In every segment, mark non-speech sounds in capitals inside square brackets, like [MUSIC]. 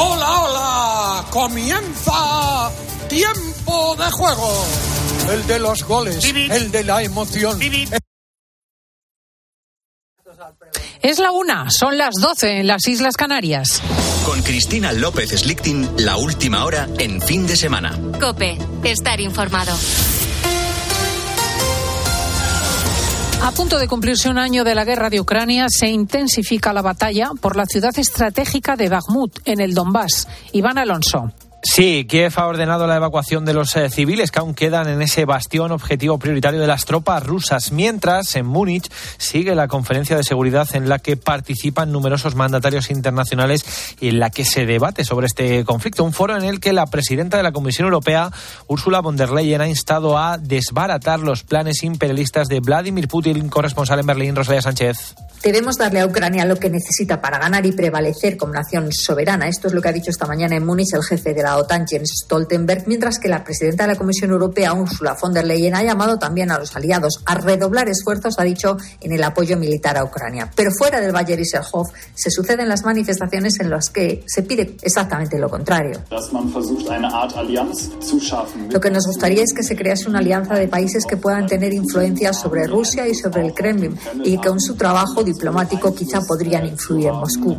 Hola, hola, comienza tiempo de juego. El de los goles, el de la emoción. Es la una, son las doce en las Islas Canarias. Con Cristina López Slichting, la última hora en fin de semana. Cope, estar informado. A punto de cumplirse un año de la guerra de Ucrania, se intensifica la batalla por la ciudad estratégica de Bakhmut, en el Donbass. Iván Alonso. Sí, Kiev ha ordenado la evacuación de los eh, civiles que aún quedan en ese bastión objetivo prioritario de las tropas rusas, mientras en Múnich sigue la conferencia de seguridad en la que participan numerosos mandatarios internacionales y en la que se debate sobre este conflicto. Un foro en el que la presidenta de la Comisión Europea, Ursula von der Leyen, ha instado a desbaratar los planes imperialistas de Vladimir Putin, corresponsal en Berlín, Rosalía Sánchez. Debemos darle a Ucrania lo que necesita para ganar y prevalecer como nación soberana. Esto es lo que ha dicho esta mañana en Múnich el jefe de la OTAN, Jens Stoltenberg, mientras que la presidenta de la Comisión Europea, Ursula von der Leyen, ha llamado también a los aliados a redoblar esfuerzos, ha dicho, en el apoyo militar a Ucrania. Pero fuera del Valle Iserhof se suceden las manifestaciones en las que se pide exactamente lo contrario. Lo que nos gustaría es que se crease una alianza de países que puedan tener influencia sobre Rusia y sobre el Kremlin y que con su trabajo diplomático quizá podrían influir en Moscú.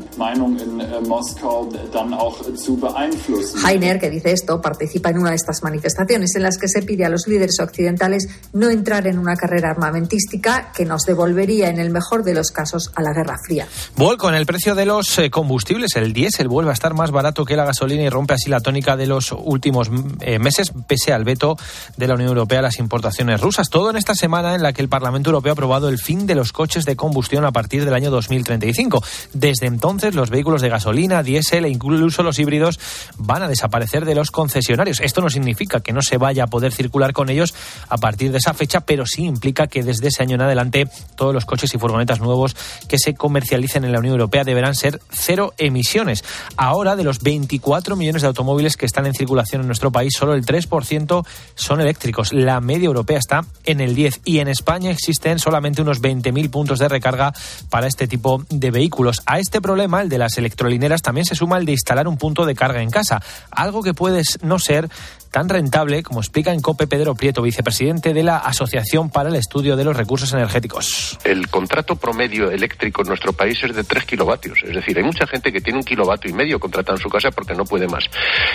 Heiner, que dice esto, participa en una de estas manifestaciones en las que se pide a los líderes occidentales no entrar en una carrera armamentística que nos devolvería, en el mejor de los casos, a la Guerra Fría. Vuelco en el precio de los eh, combustibles. El diésel vuelve a estar más barato que la gasolina y rompe así la tónica de los últimos eh, meses, pese al veto de la Unión Europea a las importaciones rusas. Todo en esta semana en la que el Parlamento Europeo ha aprobado el fin de los coches de combustión a partir del año 2035. Desde entonces, los vehículos de gasolina, diésel e incluso los híbridos van a desaparecer de los concesionarios. Esto no significa que no se vaya a poder circular con ellos a partir de esa fecha, pero sí implica que desde ese año en adelante todos los coches y furgonetas nuevos que se comercialicen en la Unión Europea deberán ser cero emisiones. Ahora, de los 24 millones de automóviles que están en circulación en nuestro país, solo el 3% son eléctricos. La media europea está en el 10 y en España existen solamente unos 20.000 puntos de recarga para este tipo de vehículos. A este problema, el de las electrolineras, también se suma el de instalar un punto de carga en casa, algo que puede no ser tan rentable como explica en COPE Pedro Prieto, vicepresidente de la Asociación para el Estudio de los Recursos Energéticos. El contrato promedio eléctrico en nuestro país es de 3 kilovatios. Es decir, hay mucha gente que tiene un kilovatio y medio contratado en su casa porque no puede más.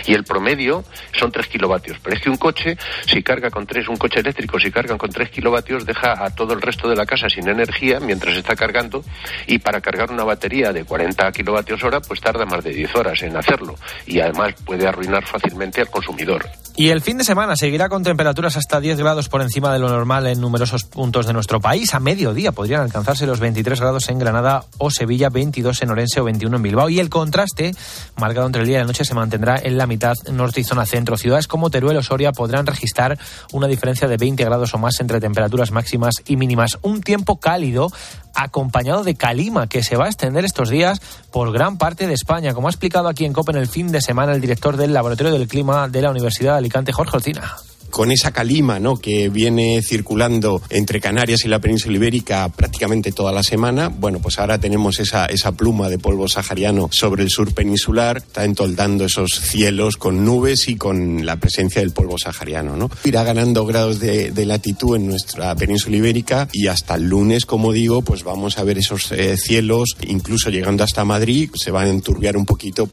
Y el promedio son 3 kilovatios. Pero es que un coche, si carga con 3, un coche eléctrico, si cargan con 3 kilovatios, deja a todo el resto de la casa sin energía mientras está cargando. Y para cargar una batería de 40 kilovatios hora, pues tarda más de 10 horas en hacerlo. Y además puede arruinar fácilmente al consumidor. Y el fin de semana seguirá con temperaturas hasta 10 grados por encima de lo normal en numerosos puntos de nuestro país. A mediodía podrían alcanzarse los 23 grados en Granada o Sevilla, 22 en Orense o 21 en Bilbao. Y el contraste, marcado entre el día y la noche, se mantendrá en la mitad norte y zona centro. Ciudades como Teruel o Soria podrán registrar una diferencia de 20 grados o más entre temperaturas máximas y mínimas. Un tiempo cálido acompañado de calima que se va a extender estos días por gran parte de España, como ha explicado aquí en COPE en el fin de semana el director del Laboratorio del Clima de la Universidad de Alicante, Jorge Olcina con esa calima ¿no? que viene circulando entre Canarias y la península ibérica prácticamente toda la semana, bueno, pues ahora tenemos esa, esa pluma de polvo sahariano sobre el sur peninsular, está entoldando esos cielos con nubes y con la presencia del polvo sahariano. ¿no? Irá ganando grados de, de latitud en nuestra península ibérica y hasta el lunes, como digo, pues vamos a ver esos eh, cielos, incluso llegando hasta Madrid, se van a enturbiar un poquito.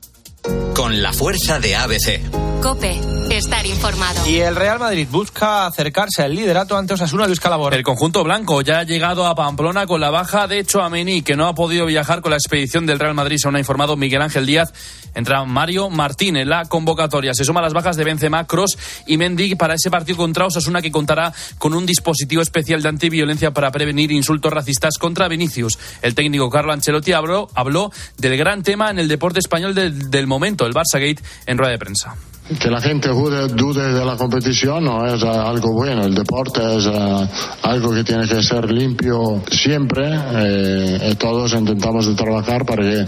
Con la fuerza de ABC. Cope, estar informado. Y el Real Madrid busca acercarse al liderato ante Osasuna Luis Calabor. El conjunto blanco ya ha llegado a Pamplona con la baja de Chouameni, que no ha podido viajar con la expedición del Real Madrid, según ha informado Miguel Ángel Díaz. Entra Mario Martín en la convocatoria. Se suman las bajas de Benzema, Cross y Mendy para ese partido contra Osasuna que contará con un dispositivo especial de antiviolencia para prevenir insultos racistas contra Vinicius. El técnico Carlo Ancelotti habló, habló del gran tema en el deporte español del, del momento, el Barça Gate, en rueda de prensa. Que la gente dude, dude, de la competición no es algo bueno. El deporte es uh, algo que tiene que ser limpio siempre eh, todos intentamos de trabajar para que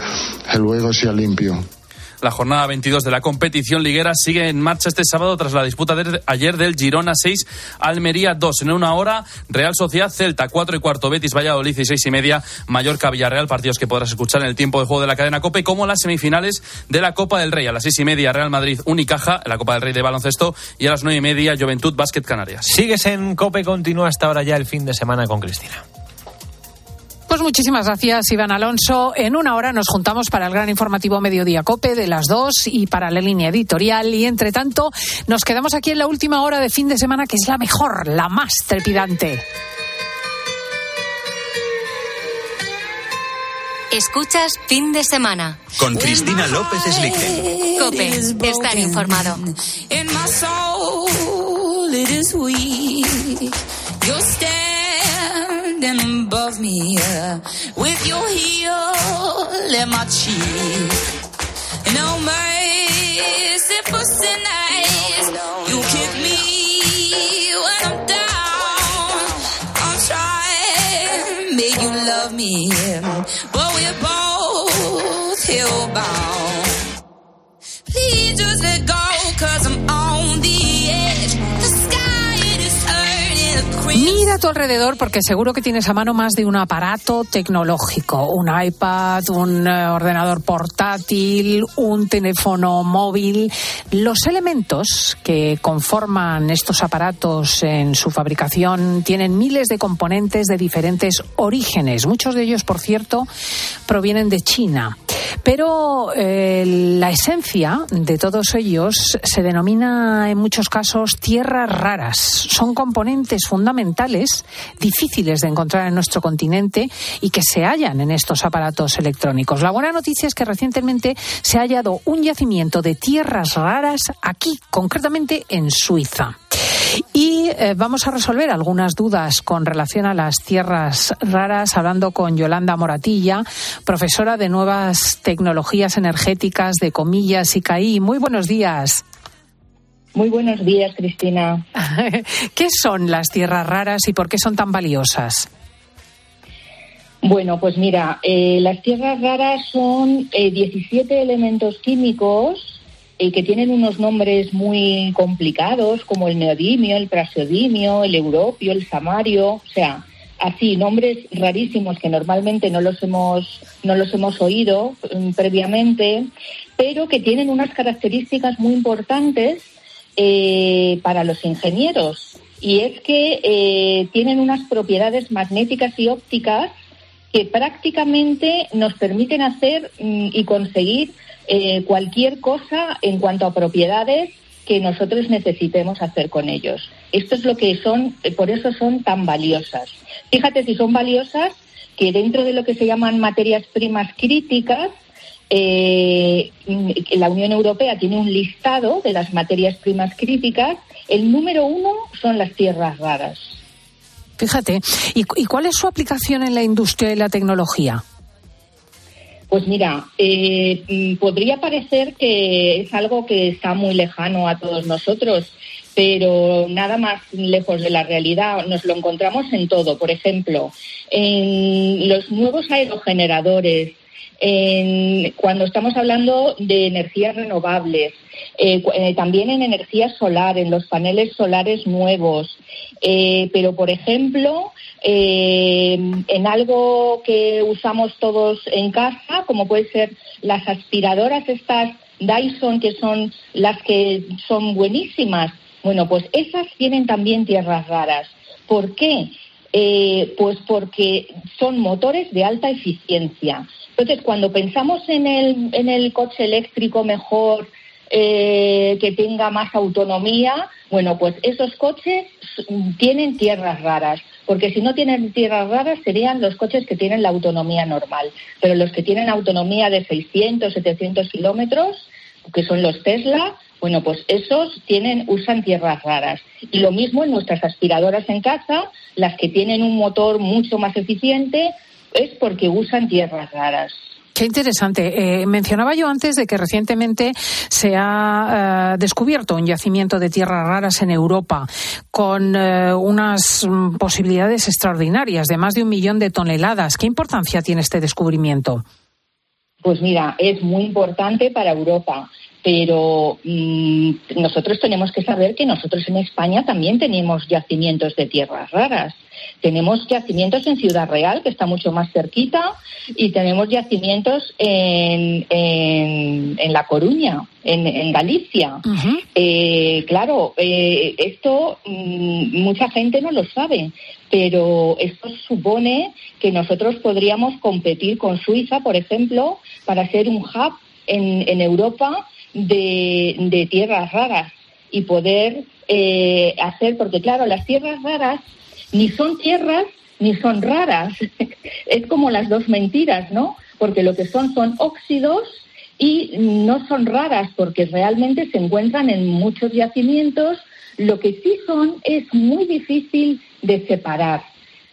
el juego sea limpio. La jornada 22 de la competición liguera sigue en marcha este sábado tras la disputa de ayer del Girona 6, Almería 2. En una hora, Real Sociedad Celta 4 y cuarto, Betis Valladolid y 6 y media, Mallorca Villarreal, partidos que podrás escuchar en el tiempo de juego de la cadena COPE, como las semifinales de la Copa del Rey. A las 6 y media, Real Madrid Unicaja, la Copa del Rey de baloncesto, y a las 9 y media, Juventud Básquet Canarias. Sigues en COPE, continúa hasta ahora ya el fin de semana con Cristina. Pues muchísimas gracias, Iván Alonso. En una hora nos juntamos para el gran informativo Mediodía Cope de las dos y para la línea editorial. Y entre tanto, nos quedamos aquí en la última hora de fin de semana, que es la mejor, la más trepidante. Escuchas fin de semana. Con Cristina López Slichten. Cope, estar informado. Me with your heel in my cheek. No mercy for sinners. You kick me when I'm down. I'm trying make you love me, but we're both hellbound. Please just let go, cause I'm on Mira a tu alrededor porque seguro que tienes a mano más de un aparato tecnológico, un iPad, un eh, ordenador portátil, un teléfono móvil. Los elementos que conforman estos aparatos en su fabricación tienen miles de componentes de diferentes orígenes. Muchos de ellos, por cierto, provienen de China. Pero eh, la esencia de todos ellos se denomina en muchos casos tierras raras. Son componentes fundamentales difíciles de encontrar en nuestro continente y que se hallan en estos aparatos electrónicos. La buena noticia es que recientemente se ha hallado un yacimiento de tierras raras aquí, concretamente en Suiza. Y eh, vamos a resolver algunas dudas con relación a las tierras raras, hablando con Yolanda Moratilla, profesora de nuevas tecnologías energéticas de Comillas y CAI. Muy buenos días. Muy buenos días, Cristina. [LAUGHS] ¿Qué son las tierras raras y por qué son tan valiosas? Bueno, pues mira, eh, las tierras raras son eh, 17 elementos químicos eh, que tienen unos nombres muy complicados, como el neodimio, el praseodimio, el europio, el samario, o sea, así, nombres rarísimos que normalmente no los hemos, no los hemos oído mm, previamente, pero que tienen unas características muy importantes eh, para los ingenieros. Y es que eh, tienen unas propiedades magnéticas y ópticas que prácticamente nos permiten hacer mm, y conseguir eh, cualquier cosa en cuanto a propiedades que nosotros necesitemos hacer con ellos. Esto es lo que son, eh, por eso son tan valiosas. Fíjate si son valiosas que dentro de lo que se llaman materias primas críticas, eh, la Unión Europea tiene un listado de las materias primas críticas. El número uno son las tierras raras. Fíjate, ¿y, y cuál es su aplicación en la industria y la tecnología? Pues mira, eh, mm, podría parecer que es algo que está muy lejano a todos nosotros, pero nada más lejos de la realidad. Nos lo encontramos en todo. Por ejemplo, en los nuevos aerogeneradores, cuando estamos hablando de energías renovables, eh, eh, también en energía solar, en los paneles solares nuevos. Eh, pero, por ejemplo, en algo que usamos todos en casa, como puede ser las aspiradoras estas Dyson, que son las que son buenísimas. Bueno, pues esas tienen también tierras raras. ¿Por qué? Pues porque son motores de alta eficiencia. Entonces, cuando pensamos en el, coche eléctrico mejor, eh, que tenga más autonomía, bueno, pues esos coches tienen tierras raras, porque si no tienen tierras raras serían los coches que tienen la autonomía normal, pero los que tienen autonomía de 600, 700 kilómetros, que son los Tesla, bueno, pues esos usan tierras raras. Y lo mismo en nuestras aspiradoras en casa, las que tienen un motor mucho más eficiente, es porque usan tierras raras. Qué interesante. Eh, mencionaba yo antes de que recientemente se ha eh, descubierto un yacimiento de tierras raras en Europa con eh, unas mm, posibilidades extraordinarias de más de un millón de toneladas. ¿Qué importancia tiene este descubrimiento? Pues mira, es muy importante para Europa pero mm, nosotros tenemos que saber que nosotros en España también tenemos yacimientos de tierras raras. Tenemos yacimientos en Ciudad Real, que está mucho más cerquita, y tenemos yacimientos en, en, La Coruña, en, Galicia. Eh, claro, eh, esto mm, mucha gente no lo sabe, pero esto supone que nosotros podríamos competir con Suiza, por ejemplo, para ser un hub en, en Europa de, tierras raras y poder eh, hacer, porque claro, las tierras raras ni son tierras ni son raras. [LAUGHS] es como las dos mentiras, ¿no? Porque lo que son son óxidos y no son raras porque realmente se encuentran en muchos yacimientos. Lo que sí son es muy difícil de separar.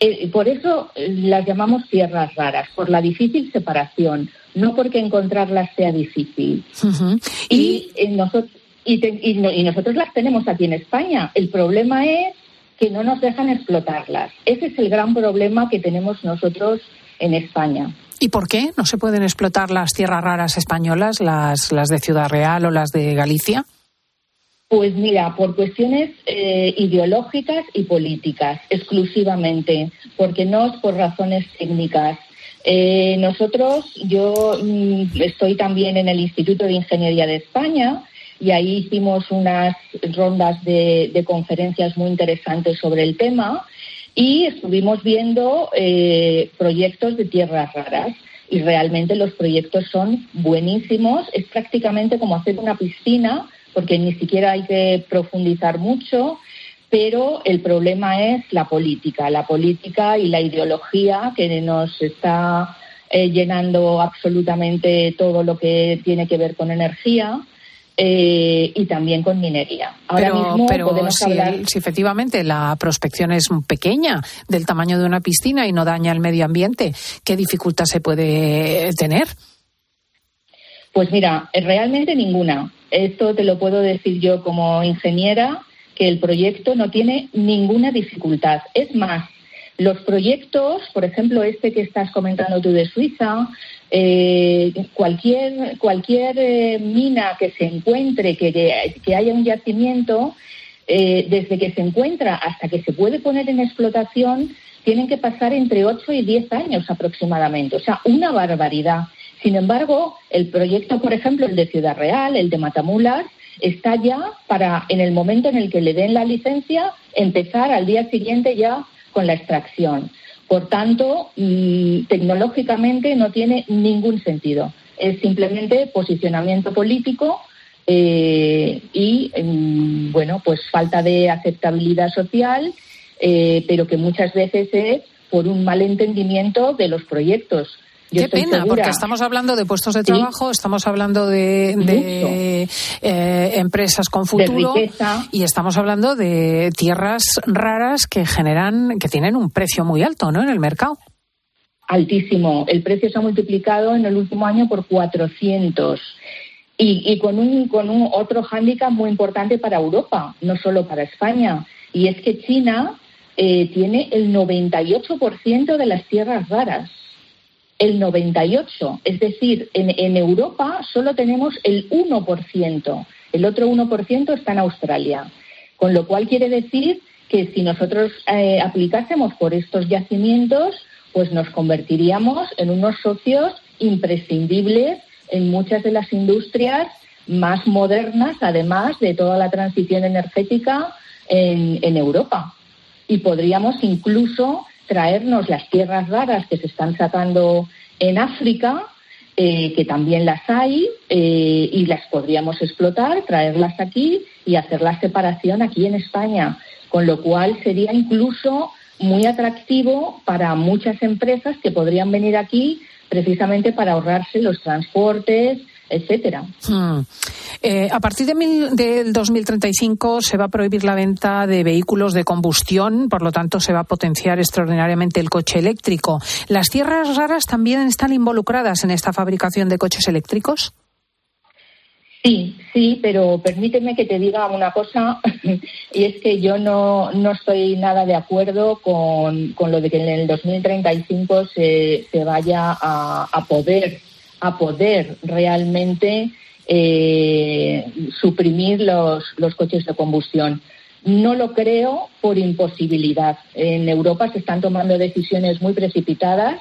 Eh, por eso eh, las llamamos tierras raras, por la difícil separación no porque encontrarlas sea difícil. Y, eh, nosotros, y, nosotros las tenemos aquí en España. El problema es que no nos dejan explotarlas. Ese es el gran problema que tenemos nosotros en España. ¿Y por qué no se pueden explotar las tierras raras españolas, las, las de Ciudad Real o las de Galicia? Pues mira, por cuestiones eh, ideológicas y políticas exclusivamente, porque no es por razones técnicas. Eh, nosotros, yo mm, estoy también en el Instituto de Ingeniería de España y ahí hicimos unas rondas de, conferencias muy interesantes sobre el tema y estuvimos viendo eh, proyectos de tierras raras y realmente los proyectos son buenísimos. Es prácticamente como hacer una piscina porque ni siquiera hay que profundizar mucho pero el problema es la política, la política y la ideología que nos está eh, llenando absolutamente todo lo que tiene que ver con energía. Eh, y también con minería. Ahora mismo podemos si, hablar... si efectivamente la prospección es pequeña, del tamaño de una piscina y no daña el medio ambiente, ¿qué dificultad se puede tener? Pues mira, realmente ninguna. Esto te lo puedo decir yo como ingeniera que el proyecto no tiene ninguna dificultad. Es más, los proyectos, por ejemplo, este que estás comentando tú de Suiza, eh, cualquier, cualquier eh, mina que se encuentre, que, que haya un yacimiento, eh, desde que se encuentra hasta que se puede poner en explotación, tienen que pasar entre 8 y 10 años aproximadamente. O sea, una barbaridad. Sin embargo, el proyecto, por ejemplo, el de Ciudad Real, el de Matamulas, está ya para, en el momento en el que le den la licencia, empezar al día siguiente ya con la extracción. Por tanto, mm, tecnológicamente no tiene ningún sentido. Es simplemente posicionamiento político eh, y, mm, bueno, pues falta de aceptabilidad social, eh, pero que muchas veces es por un mal entendimiento de los proyectos. Qué pena, porque estamos hablando de puestos de trabajo, estamos hablando de, eh, empresas con futuro y estamos hablando de tierras raras que generan, que tienen un precio muy alto, ¿no? En el mercado. Altísimo. El precio se ha multiplicado en el último año por 400. Y, con, un, con un otro hándicap muy importante para Europa, no solo para España. Y es que China eh, tiene el 98% de las tierras raras el 98. Es decir, en, Europa solo tenemos el 1%. El otro 1% está en Australia. Con lo cual quiere decir que si nosotros eh, aplicásemos por estos yacimientos, pues nos convertiríamos en unos socios imprescindibles en muchas de las industrias más modernas, además de toda la transición energética en, en Europa. Y podríamos incluso traernos las tierras raras que se están sacando en África, eh, que también las hay, eh, y las podríamos explotar, traerlas aquí y hacer la separación aquí en España, con lo cual sería incluso muy atractivo para muchas empresas que podrían venir aquí precisamente para ahorrarse los transportes, etcétera. Hmm. Eh, a partir de del 2035 se va a prohibir la venta de vehículos de combustión, por lo tanto se va a potenciar extraordinariamente el coche eléctrico. ¿Las tierras raras también están involucradas en esta fabricación de coches eléctricos? Sí, sí, pero permíteme que te diga una cosa, [LAUGHS] y es que yo no, no estoy nada de acuerdo con, lo de que en el 2035 se, se vaya a, a poder a poder realmente eh, suprimir los, los coches de combustión. No lo creo por imposibilidad. En Europa se están tomando decisiones muy precipitadas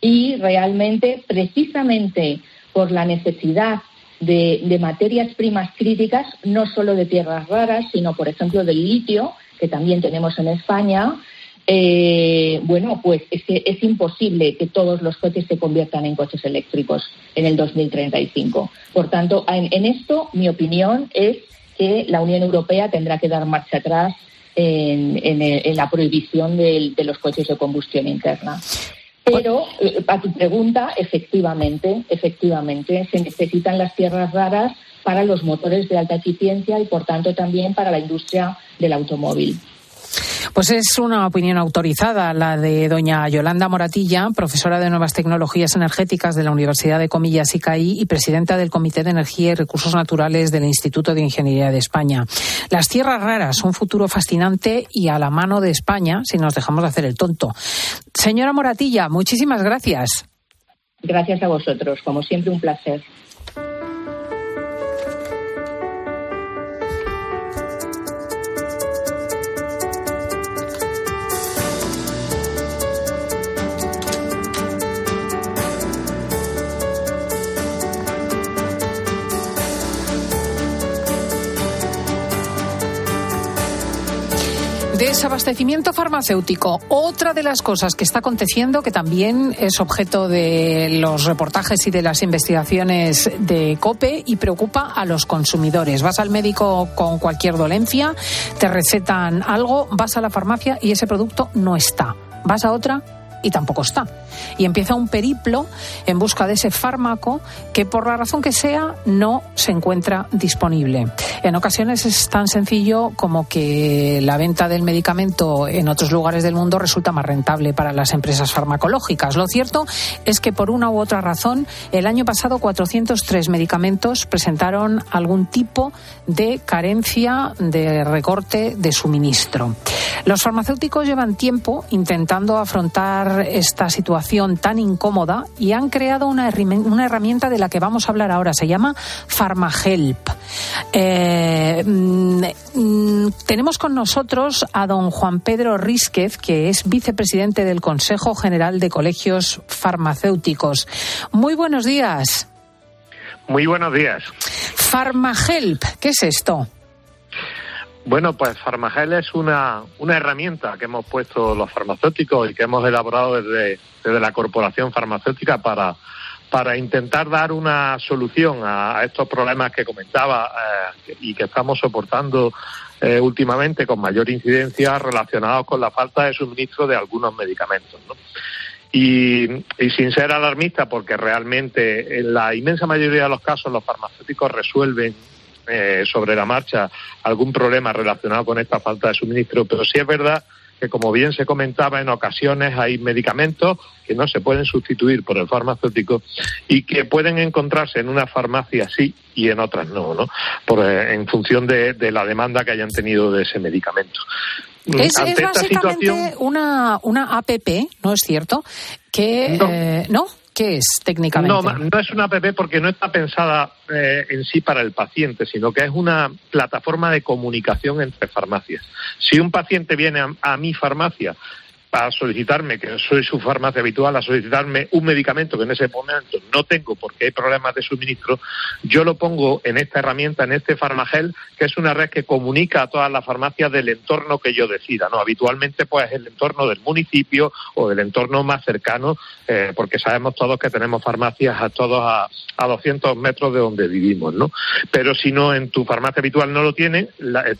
y realmente, precisamente por la necesidad de, materias primas críticas, no solo de tierras raras, sino, por ejemplo, del litio, que también tenemos en España, eh, bueno, pues es, es imposible que todos los coches se conviertan en coches eléctricos en el 2035. Por tanto, en, esto mi opinión es que la Unión Europea tendrá que dar marcha atrás en, la prohibición de los coches de combustión interna. Pero eh, a tu pregunta, efectivamente, efectivamente, se necesitan las tierras raras para los motores de alta eficiencia y, por tanto, también para la industria del automóvil. Pues es una opinión autorizada la de doña Yolanda Moratilla, profesora de Nuevas Tecnologías Energéticas de la Universidad de Comillas ICAI y presidenta del Comité de Energía y Recursos Naturales del Instituto de Ingeniería de España. Las tierras raras, un futuro fascinante y a la mano de España si nos dejamos de hacer el tonto. Señora Moratilla, muchísimas gracias. Gracias a vosotros, como siempre un placer. Desabastecimiento farmacéutico. Otra de las cosas que está aconteciendo, que también es objeto de los reportajes y de las investigaciones de COPE y preocupa a los consumidores. Vas al médico con cualquier dolencia, te recetan algo, vas a la farmacia y ese producto no está. Vas a otra y tampoco está. Y empieza un periplo en busca de ese fármaco que por la razón que sea no se encuentra disponible. En ocasiones es tan sencillo como que la venta del medicamento en otros lugares del mundo resulta más rentable para las empresas farmacológicas. Lo cierto es que por una u otra razón el año pasado 403 medicamentos presentaron algún tipo de carencia de recorte de suministro. Los farmacéuticos llevan tiempo intentando afrontar esta situación tan incómoda y han creado una, herramienta de la que vamos a hablar ahora. Se llama PharmaHelp. Eh, mm, mm, tenemos con nosotros a don Juan Pedro Rísquez, que es vicepresidente del Consejo General de Colegios Farmacéuticos. Muy buenos días. Muy buenos días. PharmaHelp, ¿qué es esto? Bueno, pues Farmagel es una, una herramienta que hemos puesto los farmacéuticos y que hemos elaborado desde, desde la Corporación Farmacéutica para, para intentar dar una solución a, estos problemas que comentaba eh, y que estamos soportando eh, últimamente con mayor incidencia relacionados con la falta de suministro de algunos medicamentos. Y, y, sin ser alarmista, porque realmente en la inmensa mayoría de los casos los farmacéuticos resuelven eh, sobre la marcha algún problema relacionado con esta falta de suministro, pero sí es verdad que, como bien se comentaba, en ocasiones hay medicamentos que no se pueden sustituir por el farmacéutico y que pueden encontrarse en una farmacia sí y en otras no, ¿no? Por, eh, en función de, la demanda que hayan tenido de ese medicamento. Es, básicamente una, una APP, ¿no es cierto? Que, eh, ¿no? ¿Qué es técnicamente? No, no es una app porque no está pensada eh, en sí para el paciente, sino que es una plataforma de comunicación entre farmacias. Si un paciente viene a mi farmacia a solicitarme, que soy su farmacia habitual, a solicitarme un medicamento que en ese momento no tengo porque hay problemas de suministro, yo lo pongo en esta herramienta, en este Farmagel, que es una red que comunica a todas las farmacias del entorno que yo decida. ¿no? Habitualmente, pues, el entorno del municipio o del entorno más cercano, eh, porque sabemos todos que tenemos farmacias a todos a, a 200 metros de donde vivimos. ¿no? Pero si no, en tu farmacia habitual no lo tiene,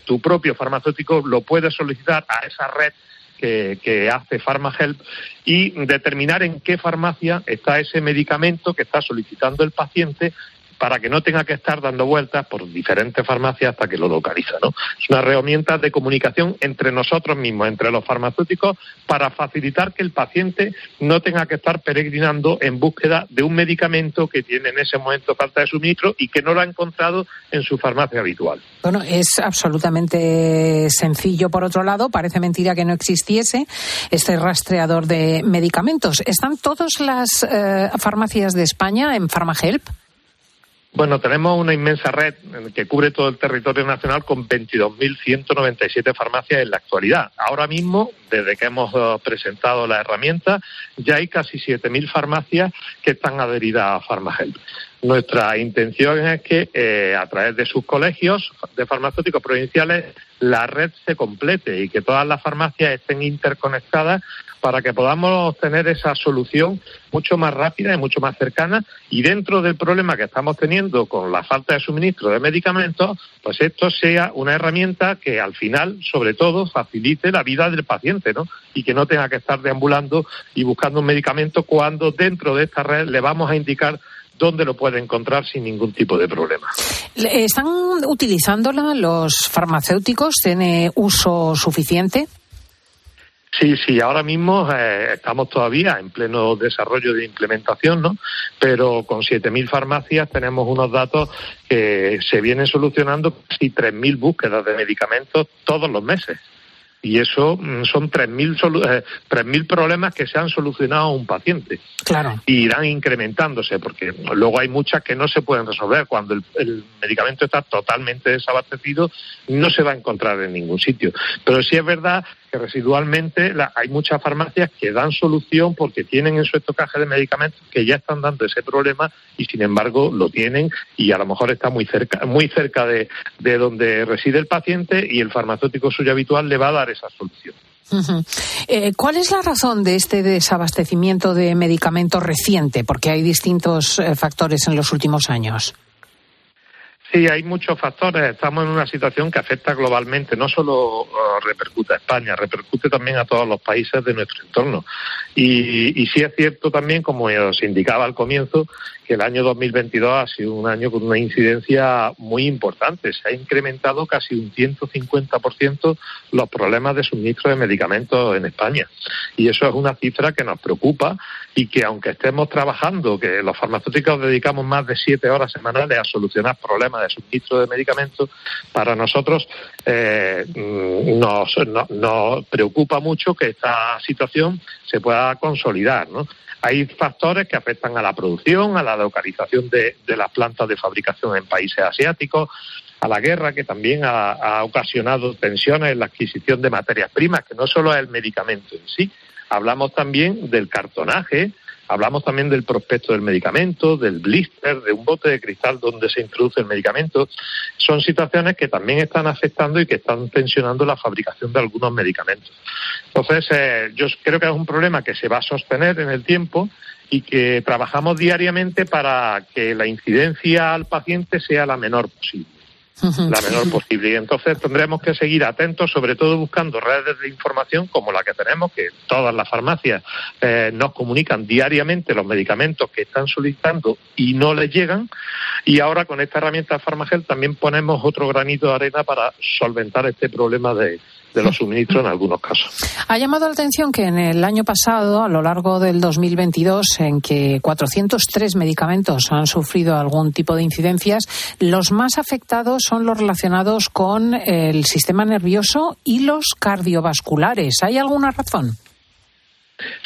tu propio farmacéutico lo puede solicitar a esa red que, hace PharmaHelp y determinar en qué farmacia está ese medicamento que está solicitando el paciente para que no tenga que estar dando vueltas por diferentes farmacias hasta que lo localiza. ¿no? Es una herramienta de comunicación entre nosotros mismos, entre los farmacéuticos, para facilitar que el paciente no tenga que estar peregrinando en búsqueda de un medicamento que tiene en ese momento falta de suministro y que no lo ha encontrado en su farmacia habitual. Bueno, es absolutamente sencillo. Por otro lado, parece mentira que no existiese este rastreador de medicamentos. ¿Están todas las eh, farmacias de España en PharmaHelp? Bueno, tenemos una inmensa red que cubre todo el territorio nacional con 22.197 farmacias en la actualidad. Ahora mismo, desde que hemos eh, presentado la herramienta, ya hay casi 7.000 farmacias que están adheridas a PharmaHelp. Nuestra intención es que eh, a través de sus colegios de farmacéuticos provinciales la red se complete y que todas las farmacias estén interconectadas para que podamos tener esa solución mucho más rápida y mucho más cercana y dentro del problema que estamos teniendo con la falta de suministro de medicamentos, pues esto sea una herramienta que al final, sobre todo, facilite la vida del paciente, ¿no? Y que no tenga que estar deambulando y buscando un medicamento cuando dentro de esta red le vamos a indicar dónde lo puede encontrar sin ningún tipo de problema. ¿Están utilizándola los farmacéuticos? ¿Tiene uso suficiente? Sí, sí, ahora mismo eh, estamos todavía en pleno desarrollo de implementación, ¿no? Pero con 7.000 farmacias tenemos unos datos que se vienen solucionando casi 3.000 búsquedas de medicamentos todos los meses y eso mm, son 3.000 eh, problemas que se han solucionado a un paciente. Claro. Y irán incrementándose, porque luego hay muchas que no se pueden resolver. Cuando el, medicamento está totalmente desabastecido, no se va a encontrar en ningún sitio. Pero sí es verdad que residualmente hay muchas farmacias que dan solución porque tienen en su estocaje de medicamentos que ya están dando ese problema y sin embargo lo tienen y a lo mejor está muy cerca, muy cerca de, de donde reside el paciente y el farmacéutico suyo habitual le va a dar esa solución. Eh, ¿Cuál es la razón de este desabastecimiento de medicamentos reciente? Porque hay distintos eh, factores en los últimos años. Sí, hay muchos factores. Estamos en una situación que afecta globalmente. No solo uh, repercute a España, repercute también a todos los países de nuestro entorno. Y, y sí es cierto también, como os indicaba al comienzo, el año 2022 ha sido un año con una incidencia muy importante. Se ha incrementado casi un 150% los problemas de suministro de medicamentos en España. Y eso es una cifra que nos preocupa y que aunque estemos trabajando, que los farmacéuticos dedicamos más de siete horas semanales a solucionar problemas de suministro de medicamentos, para nosotros eh, nos, nos preocupa mucho que esta situación se pueda consolidar, ¿no? Hay factores que afectan a la producción, a la localización de, las plantas de fabricación en países asiáticos, a la guerra que también ha, ocasionado tensiones en la adquisición de materias primas, que no solo es el medicamento en sí. Hablamos también del cartonaje, Hablamos también del prospecto del medicamento, del blister, de un bote de cristal donde se introduce el medicamento. Son situaciones que también están afectando y que están tensionando la fabricación de algunos medicamentos. Entonces, eh, yo creo que es un problema que se va a sostener en el tiempo y que trabajamos diariamente para que la incidencia al paciente sea la menor posible la menor posible. Y entonces tendremos que seguir atentos, sobre todo buscando redes de información como la que tenemos, que todas las farmacias eh, nos comunican diariamente los medicamentos que están solicitando y no les llegan. Y ahora con esta herramienta Farmagel también ponemos otro granito de arena para solventar este problema de, de los suministros en algunos casos. Ha llamado la atención que en el año pasado, a lo largo del 2022, en que 403 medicamentos han sufrido algún tipo de incidencias, los más afectados son los relacionados con el sistema nervioso y los cardiovasculares. ¿Hay alguna razón?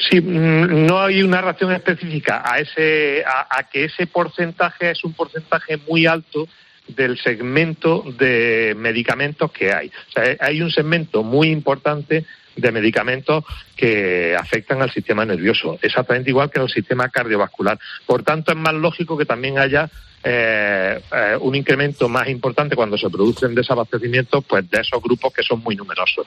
Sí, mm, no hay una razón específica a ese a que ese porcentaje es un porcentaje muy alto del segmento de medicamentos que hay. Sea, hay un segmento muy importante de medicamentos que afectan al sistema nervioso, exactamente igual que en el sistema cardiovascular. Por tanto, es más lógico que también haya eh, eh, un incremento más importante cuando se producen desabastecimientos pues de esos grupos que son muy numerosos.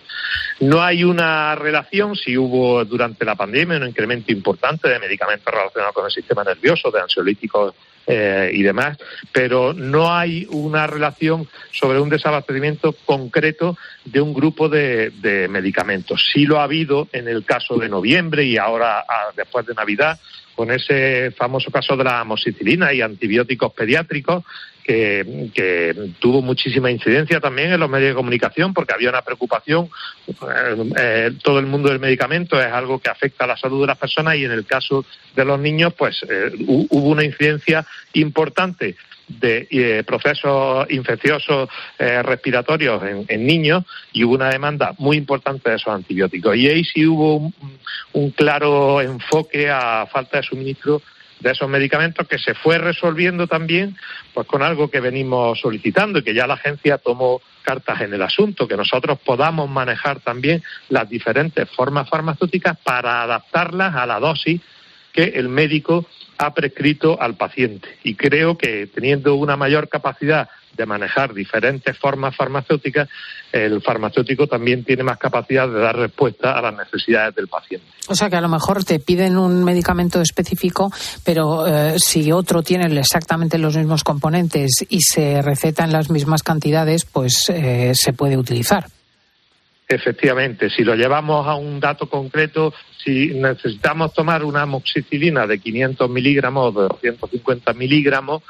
No hay una relación, si hubo durante la pandemia un incremento importante de medicamentos relacionados con el sistema nervioso, de ansiolíticos eh, y demás, pero no hay una relación sobre un desabastecimiento concreto de un grupo de, medicamentos. Sí lo ha habido en el caso de noviembre y ahora después de Navidad con ese famoso caso de la amoxicilina y antibióticos pediátricos, que, tuvo muchísima incidencia también en los medios de comunicación porque había una preocupación. Eh, eh, todo el mundo del medicamento es algo que afecta a la salud de las personas y en el caso de los niños, pues eh, hubo una incidencia importante de procesos infecciosos respiratorios en, niños y hubo una demanda muy importante de esos antibióticos. Y ahí sí hubo un claro enfoque a falta de suministro de esos medicamentos que se fue resolviendo también pues con algo que venimos solicitando y que ya la agencia tomó cartas en el asunto, que nosotros podamos manejar también las diferentes formas farmacéuticas para adaptarlas a la dosis que el médico ha prescrito al paciente. Y creo que teniendo una mayor capacidad de manejar diferentes formas farmacéuticas, el farmacéutico también tiene más capacidad de dar respuesta a las necesidades del paciente. O sea que a lo mejor te piden un medicamento específico, pero eh, si otro tiene exactamente los mismos componentes y se receta en las mismas cantidades, pues eh, se puede utilizar. Efectivamente, si lo llevamos a un dato concreto, si necesitamos tomar una amoxicilina de 500 miligramos o de 250 miligramos,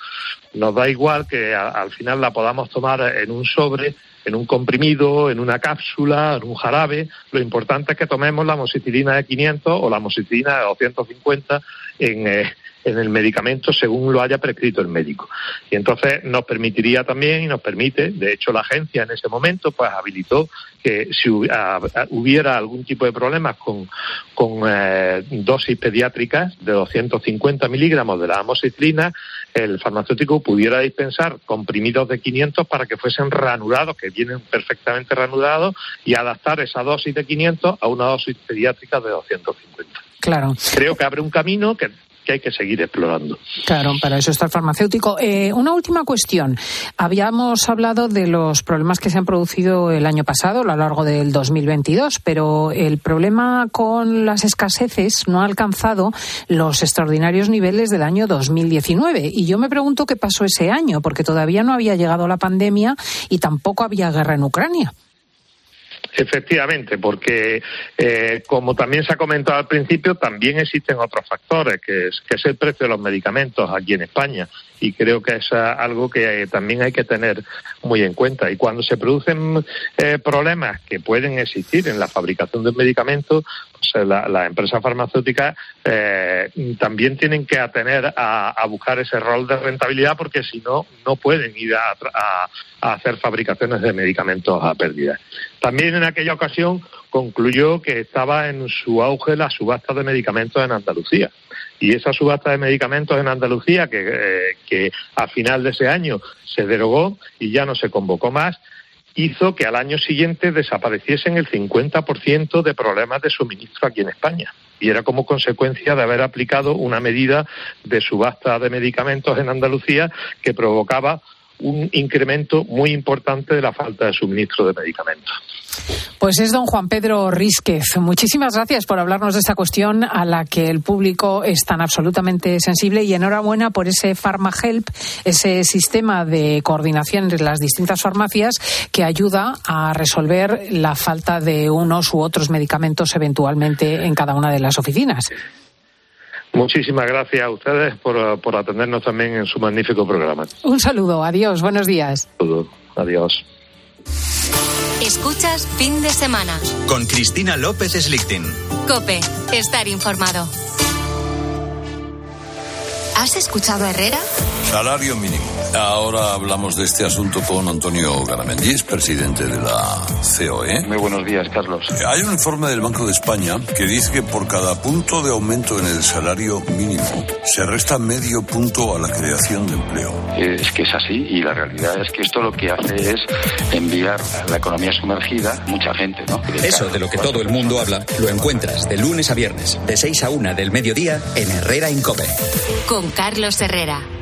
nos da igual que al final la podamos tomar en un sobre, en un comprimido, en una cápsula, en un jarabe. Lo importante es que tomemos la amoxicilina de 500 o la amoxicilina de 250 en, eh, en el medicamento según lo haya prescrito el médico. Y entonces nos permitiría también y nos permite, de hecho la agencia en ese momento pues habilitó que si hubiera algún tipo de problemas con, con eh, dosis pediátricas de 250 miligramos de la amoxicilina, el farmacéutico pudiera dispensar comprimidos de 500 para que fuesen reanudados, que vienen perfectamente reanudados, y adaptar esa dosis de 500 a una dosis pediátrica de 250. Claro. Creo que abre un camino que hay que seguir explorando. Claro, para eso está el farmacéutico. Eh, una última cuestión. Habíamos hablado de los problemas que se han producido el año pasado, a lo largo del 2022, pero el problema con las escaseces no ha alcanzado los extraordinarios niveles del año 2019. Y yo me pregunto qué pasó ese año, porque todavía no había llegado la pandemia y tampoco había guerra en Ucrania. Efectivamente, porque eh, como también se ha comentado al principio, también existen otros factores, que es, que es el precio de los medicamentos aquí en España. Y creo que es algo que también hay que tener muy en cuenta. Y cuando se producen eh, problemas que pueden existir en la fabricación de un medicamento, pues la, la empresa farmacéutica eh, también tienen que atener a, buscar ese rol de rentabilidad porque si no, no pueden ir a hacer fabricaciones de medicamentos a pérdida. También en aquella ocasión concluyó que estaba en su auge la subasta de medicamentos en Andalucía. Y esa subasta de medicamentos en Andalucía, que, eh, que a final de ese año se derogó y ya no se convocó más, hizo que al año siguiente desapareciesen el 50% de problemas de suministro aquí en España. Y era como consecuencia de haber aplicado una medida de subasta de medicamentos en Andalucía que provocaba un incremento muy importante de la falta de suministro de medicamentos. Pues es don Juan Pedro Rísquez. Muchísimas gracias por hablarnos de esta cuestión a la que el público es tan absolutamente sensible y enhorabuena por ese PharmaHelp, ese sistema de coordinación entre las distintas farmacias que ayuda a resolver la falta de unos u otros medicamentos eventualmente en cada una de las oficinas. Muchísimas gracias a ustedes por, por, atendernos también en su magnífico programa. Un saludo, adiós, buenos días. Un saludo, adiós. Escuchas fin de semana. Con Cristina López Slichting. Cope, estar informado. ¿Has escuchado a Herrera? Salario mínimo. Ahora hablamos de este asunto con Antonio Garamendi, presidente de la COE. Muy buenos días, Carlos. Hay un informe del Banco de España que dice que por cada punto de aumento en el salario mínimo se resta medio punto a la creación de empleo. Es que es así y la realidad es que esto lo que hace es enviar a la economía sumergida mucha gente, ¿no? Eso de lo que todo el mundo habla lo encuentras de lunes a viernes, de 6 a 1 del mediodía en Herrera Incope. Con Carlos Herrera.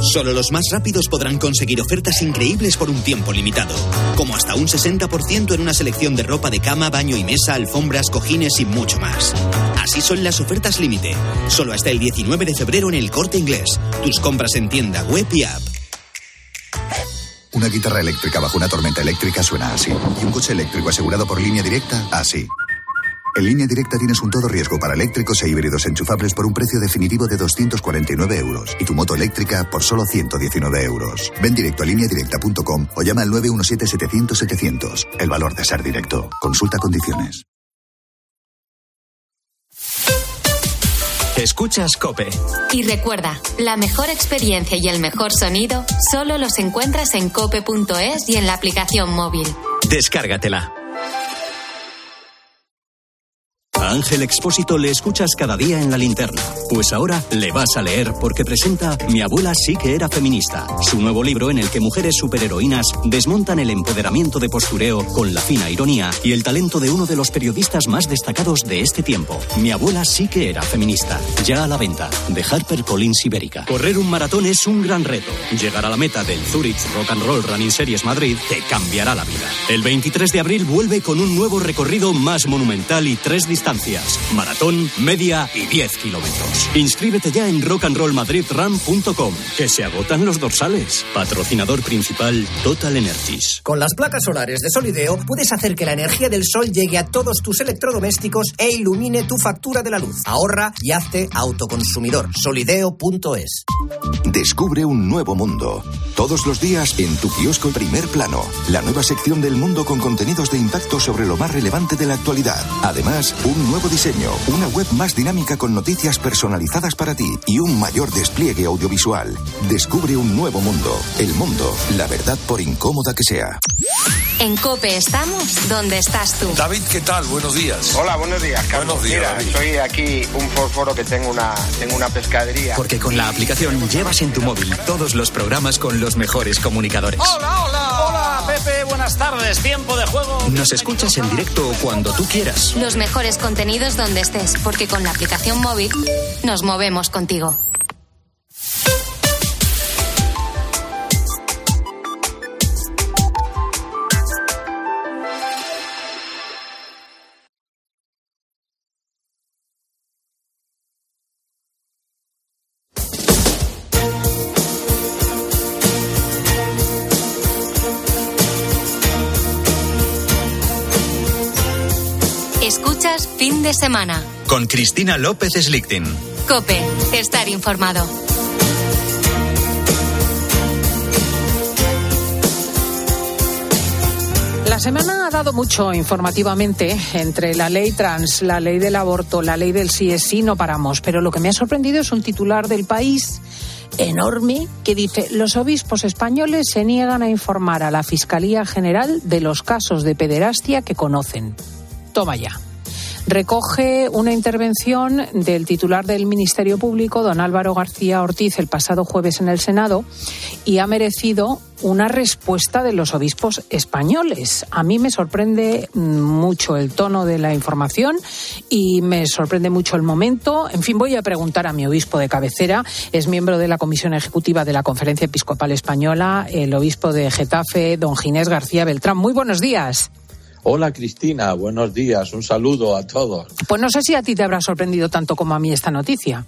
Solo los más rápidos podrán conseguir ofertas increíbles por un tiempo limitado, como hasta un 60% en una selección de ropa de cama, baño y mesa, alfombras, cojines y mucho más. Así son las ofertas límite, solo hasta el 19 de febrero en el corte inglés. Tus compras en tienda, web y app. Una guitarra eléctrica bajo una tormenta eléctrica suena así. Y un coche eléctrico asegurado por línea directa, así. En línea directa tienes un todo riesgo para eléctricos e híbridos enchufables por un precio definitivo de 249 euros y tu moto eléctrica por solo 119 euros. Ven directo a lineadirecta.com o llama al 917-700-700. El valor de ser directo. Consulta condiciones. Escuchas Cope. Y recuerda, la mejor experiencia y el mejor sonido solo los encuentras en cope.es y en la aplicación móvil. Descárgatela. Ángel Expósito le escuchas cada día en la linterna. Pues ahora le vas a leer porque presenta Mi abuela sí que era feminista, su nuevo libro en el que mujeres superheroínas desmontan el empoderamiento de postureo con la fina ironía y el talento de uno de los periodistas más destacados de este tiempo. Mi abuela sí que era feminista. Ya a la venta, de Harper Collins Ibérica. Correr un maratón es un gran reto. Llegar a la meta del Zurich Rock and Roll Running Series Madrid te cambiará la vida. El 23 de abril vuelve con un nuevo recorrido más monumental y tres distancias. Maratón, media y 10 kilómetros. Inscríbete ya en rockandrollmadridrun.com, que se agotan los dorsales. Patrocinador principal Total Energies. Con las placas solares de Solideo puedes hacer que la energía del sol llegue a todos tus electrodomésticos e ilumine tu factura de la luz. Ahorra y hazte autoconsumidor. Solideo.es. Descubre un nuevo mundo. Todos los días en tu kiosco Primer Plano, la nueva sección del mundo con contenidos de impacto sobre lo más relevante de la actualidad. Además, un nuevo diseño, una web más dinámica con noticias personalizadas para ti y un mayor despliegue audiovisual. Descubre un nuevo mundo. El mundo, la verdad por incómoda que sea. En Cope estamos donde estás tú. David, ¿qué tal? Buenos días. Hola, buenos días, Carlos. Buenos días, Mira, David. soy aquí un fósforo que tengo una, tengo una pescadería. Porque con la aplicación llevas en tu móvil todos los programas con los mejores comunicadores. Hola, hola. Hola, Pepe, buenas tardes. Tiempo de juego. Nos escuchas en directo cuando tú quieras. Los mejores contenidos donde estés, porque con la aplicación móvil nos movemos contigo. Semana. Con Cristina López Slichting. Cope, estar informado. La semana ha dado mucho informativamente entre la ley trans, la ley del aborto, la ley del sí es sí, no paramos. Pero lo que me ha sorprendido es un titular del país enorme que dice los obispos españoles se niegan a informar a la Fiscalía General de los casos de pederastia que conocen. Toma ya recoge una intervención del titular del Ministerio Público, don Álvaro García Ortiz, el pasado jueves en el Senado y ha merecido una respuesta de los obispos españoles. A mí me sorprende mucho el tono de la información y me sorprende mucho el momento. En fin, voy a preguntar a mi obispo de cabecera. Es miembro de la Comisión Ejecutiva de la Conferencia Episcopal Española, el obispo de Getafe, don Ginés García Beltrán. Muy buenos días. Hola Cristina, buenos días, un saludo a todos. Pues no sé si a ti te habrá sorprendido tanto como a mí esta noticia.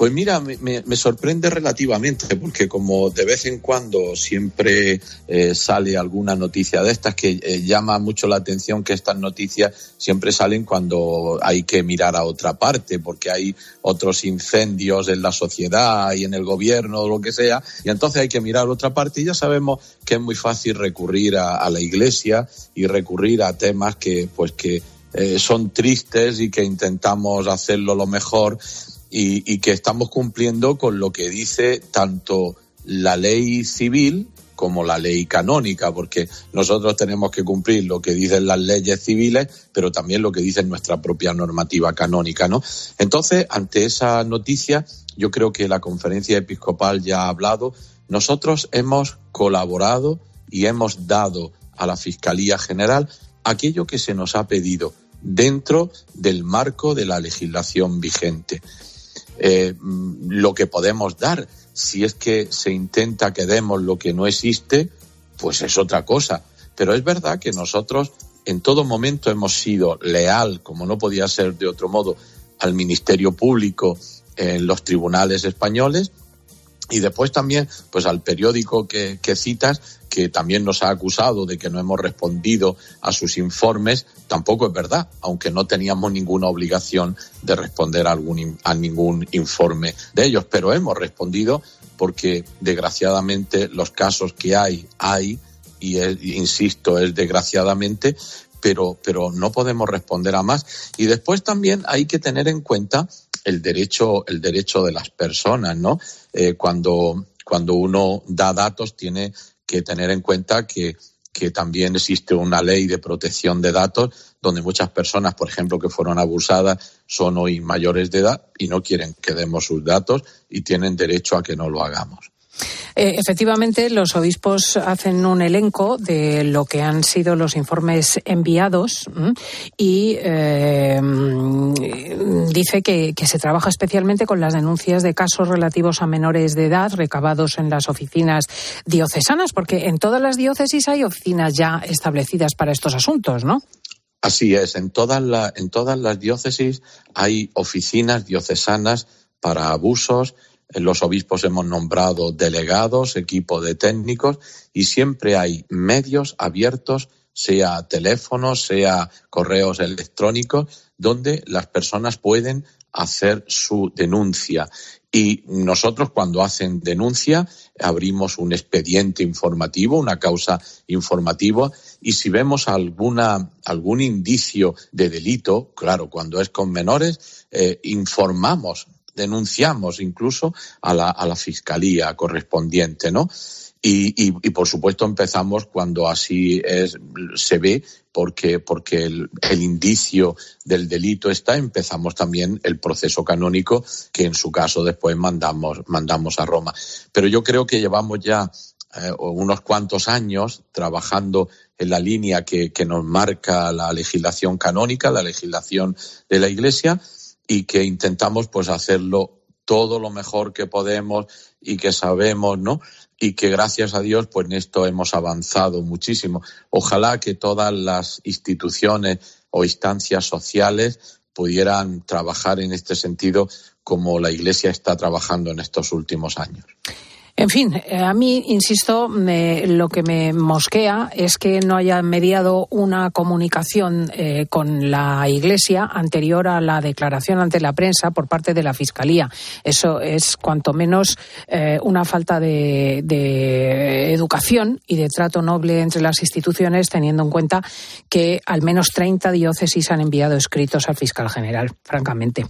Pues mira, me, me, sorprende relativamente porque como de vez en cuando siempre eh, sale alguna noticia de estas que eh, llama mucho la atención que estas noticias siempre salen cuando hay que mirar a otra parte porque hay otros incendios en la sociedad y en el gobierno o lo que sea y entonces hay que mirar a otra parte y ya sabemos que es muy fácil recurrir a, a la iglesia y recurrir a temas que pues que eh, son tristes y que intentamos hacerlo lo mejor y, que estamos cumpliendo con lo que dice tanto la ley civil como la ley canónica, porque nosotros tenemos que cumplir lo que dicen las leyes civiles, pero también lo que dice nuestra propia normativa canónica, ¿no? Entonces, ante esa noticia, yo creo que la conferencia episcopal ya ha hablado. Nosotros hemos colaborado y hemos dado a la Fiscalía General aquello que se nos ha pedido dentro del marco de la legislación vigente eh, lo que podemos dar. Si es que se intenta que demos lo que no existe, pues es otra cosa. Pero es verdad que nosotros en todo momento hemos sido leal, como no podía ser de otro modo, al Ministerio Público en los tribunales españoles y después también pues al periódico que, que citas que también nos ha acusado de que no hemos respondido a sus informes, tampoco es verdad, aunque no teníamos ninguna obligación de responder a, algún, a ningún informe de ellos, pero hemos respondido porque desgraciadamente los casos que hay, hay, y insisto, es desgraciadamente, pero, pero no podemos responder a más. Y después también hay que tener en cuenta el derecho, el derecho de las personas, ¿no? Eh, cuando, cuando uno da datos tiene que tener en cuenta que, que también existe una ley de protección de datos donde muchas personas, por ejemplo, que fueron abusadas, son hoy mayores de edad y no quieren que demos sus datos y tienen derecho a que no lo hagamos. Eh, efectivamente, los obispos hacen un elenco de lo que han sido los informes enviados y eh, dice que, se trabaja especialmente con las denuncias de casos relativos a menores de edad recabados en las oficinas diocesanas, porque en todas las diócesis hay oficinas ya establecidas para estos asuntos, ¿no? Así es, en todas, en todas las diócesis hay oficinas diocesanas para abusos, los obispos hemos nombrado delegados, equipo de técnicos y siempre hay medios abiertos, sea teléfonos, sea correos electrónicos, donde las personas pueden hacer su denuncia. Y nosotros cuando hacen denuncia abrimos un expediente informativo, una causa informativa y si vemos alguna, algún indicio de delito, claro, cuando es con menores, eh, informamos denunciamos incluso a la, a la fiscalía correspondiente, ¿no? Y, por supuesto empezamos cuando así es, se ve, porque, porque el, indicio del delito está, empezamos también el proceso canónico que en su caso después mandamos, mandamos a Roma. Pero yo creo que llevamos ya eh, unos cuantos años trabajando en la línea que nos marca la legislación canónica, la legislación de la Iglesia, y que intentamos pues hacerlo todo lo mejor que podemos y que sabemos, ¿no? Y que gracias a Dios, pues en esto hemos avanzado muchísimo. Ojalá que todas las instituciones o instancias sociales pudieran trabajar en este sentido como la Iglesia está trabajando en estos últimos años. En fin, eh, a mí, insisto, lo que me mosquea es que no haya mediado una comunicación eh, con la Iglesia anterior a la declaración ante la prensa por parte de la Fiscalía. Eso es cuanto menos eh, una falta de, de, educación y de trato noble entre las instituciones, teniendo en cuenta que al menos 30 diócesis han enviado escritos al fiscal general, francamente.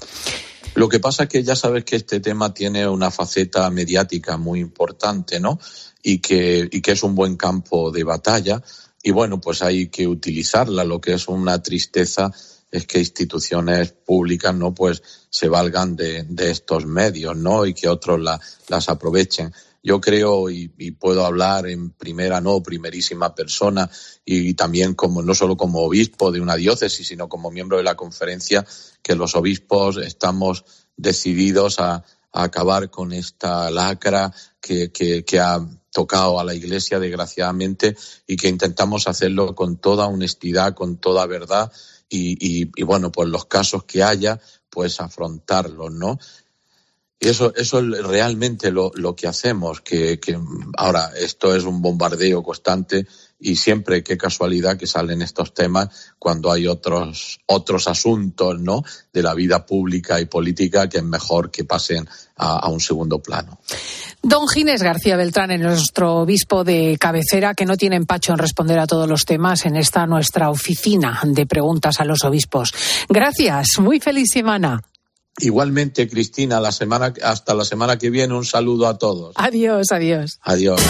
Lo que pasa es que ya sabes que este tema tiene una faceta mediática muy importante, ¿no? Y que, y que es un buen campo de batalla. Y bueno, pues hay que utilizarla. Lo que es una tristeza es que instituciones públicas, ¿no? Pues se valgan de, de estos medios, ¿no? Y que otros la, las aprovechen yo creo y, puedo hablar en primera, no, primerísima persona y, también como, no solo como obispo de una diócesis, sino como miembro de la conferencia, que los obispos estamos decididos a, acabar con esta lacra que, ha tocado a la Iglesia, desgraciadamente, y que intentamos hacerlo con toda honestidad, con toda verdad, y, y, y bueno, pues los casos que haya, pues afrontarlos, ¿no? Y eso, eso es realmente lo, lo que hacemos, que, que, ahora esto es un bombardeo constante y siempre qué casualidad que salen estos temas cuando hay otros, otros asuntos, ¿no? De la vida pública y política que es mejor que pasen a, a un segundo plano. Don Ginés García Beltrán, en nuestro obispo de cabecera, que no tiene empacho en responder a todos los temas en esta nuestra oficina de preguntas a los obispos. Gracias, muy feliz semana. Igualmente, Cristina, la semana, hasta la semana que viene, un saludo a todos. Adiós, adiós. Adiós.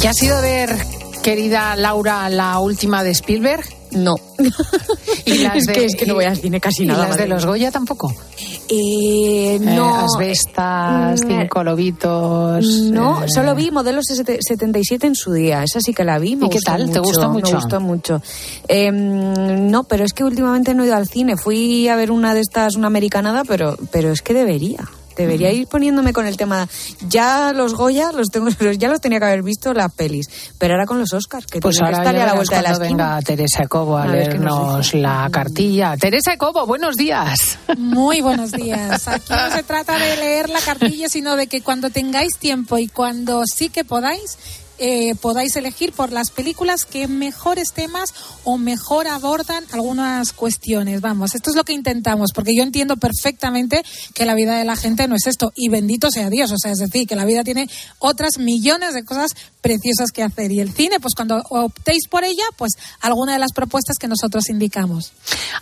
¿Ya has ido a ver, querida Laura, la última de Spielberg? No. ¿Y las es, que, es que no voy al cine casi nada. ¿Y las de los Goya tampoco? Eh, eh, no. asbestas, mm, cinco lobitos. No, eh. solo vi Modelos 77 en su día. Esa sí que la vi. ¿Y qué tal? ¿Te gustó mucho? Me gustó mucho. Em, no, pero es que últimamente no he ido al cine. Fui a ver una de estas, una americanada, pero, pero es que debería Debería ir poniéndome con el tema. Ya los Goya los tengo, [LAUGHS] ya los tenía que haber visto las pelis, pero ahora con los Oscars, que pues tiene ahora que estar ya a la vuelta de la cuando esquina. venga Teresa Cobo a, leernos la cartilla. Teresa Cobo, buenos días. Muy buenos [LAUGHS] días. Aquí no se trata de leer la cartilla, sino de que cuando tengáis tiempo y cuando sí que podáis, eh, podáis elegir por las películas que mejores temas o mejor abordan algunas cuestiones. Vamos, esto es lo que intentamos, porque yo entiendo perfectamente que la vida de la gente no es esto, y bendito sea Dios, o sea, es decir, que la vida tiene otras millones de cosas preciosas que hacer. Y el cine, pues cuando optéis por ella, pues alguna de las propuestas que nosotros indicamos.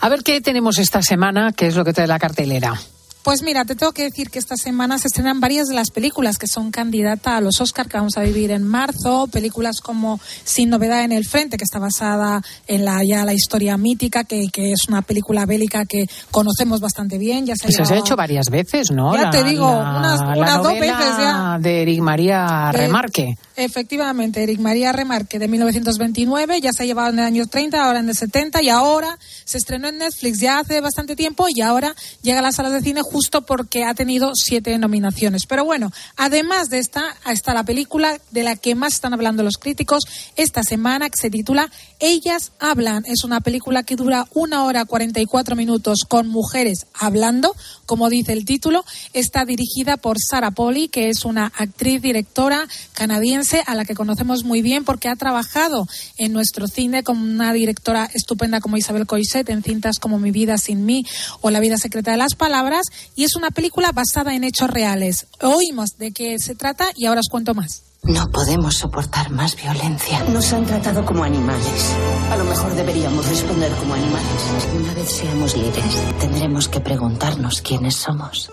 A ver qué tenemos esta semana, qué es lo que trae la cartelera. Pues mira, te tengo que decir que esta semana se estrenan varias de las películas que son candidatas a los Oscar que vamos a vivir en marzo. Películas como Sin novedad en el frente, que está basada en la ya la historia mítica, que, que es una película bélica que conocemos bastante bien. Ya se ha, Pues se ha hecho varias veces, ¿no? Ya La- te digo, la- unas- la unas dos veces ya. De Eric María Eh, Remarque. Efectivamente, Eric María Remarque de 1929, ya se ha llevado en el año 30, ahora en el 70 y ahora se estrenó en Netflix ya hace bastante tiempo y ahora llega a las salas de cine justo porque ha tenido siete nominaciones. Pero bueno, además de esta, está la película de la que más están hablando los críticos esta semana que se titula Ellas hablan. Es una película que dura una hora 44 minutos con mujeres hablando, como dice el título. Está dirigida por Sarah Polly, que es una actriz directora canadiense a la que conocemos muy bien porque ha trabajado en nuestro cine como una directora estupenda como Isabel Coixet en cintas como Mi vida sin mí o La vida secreta de las palabras y es una película basada en hechos reales. Oímos de qué se trata y ahora os cuento más. No podemos soportar más violencia. Nos han tratado como animales. A lo mejor deberíamos responder como animales. Una vez seamos libres, tendremos que preguntarnos quiénes somos.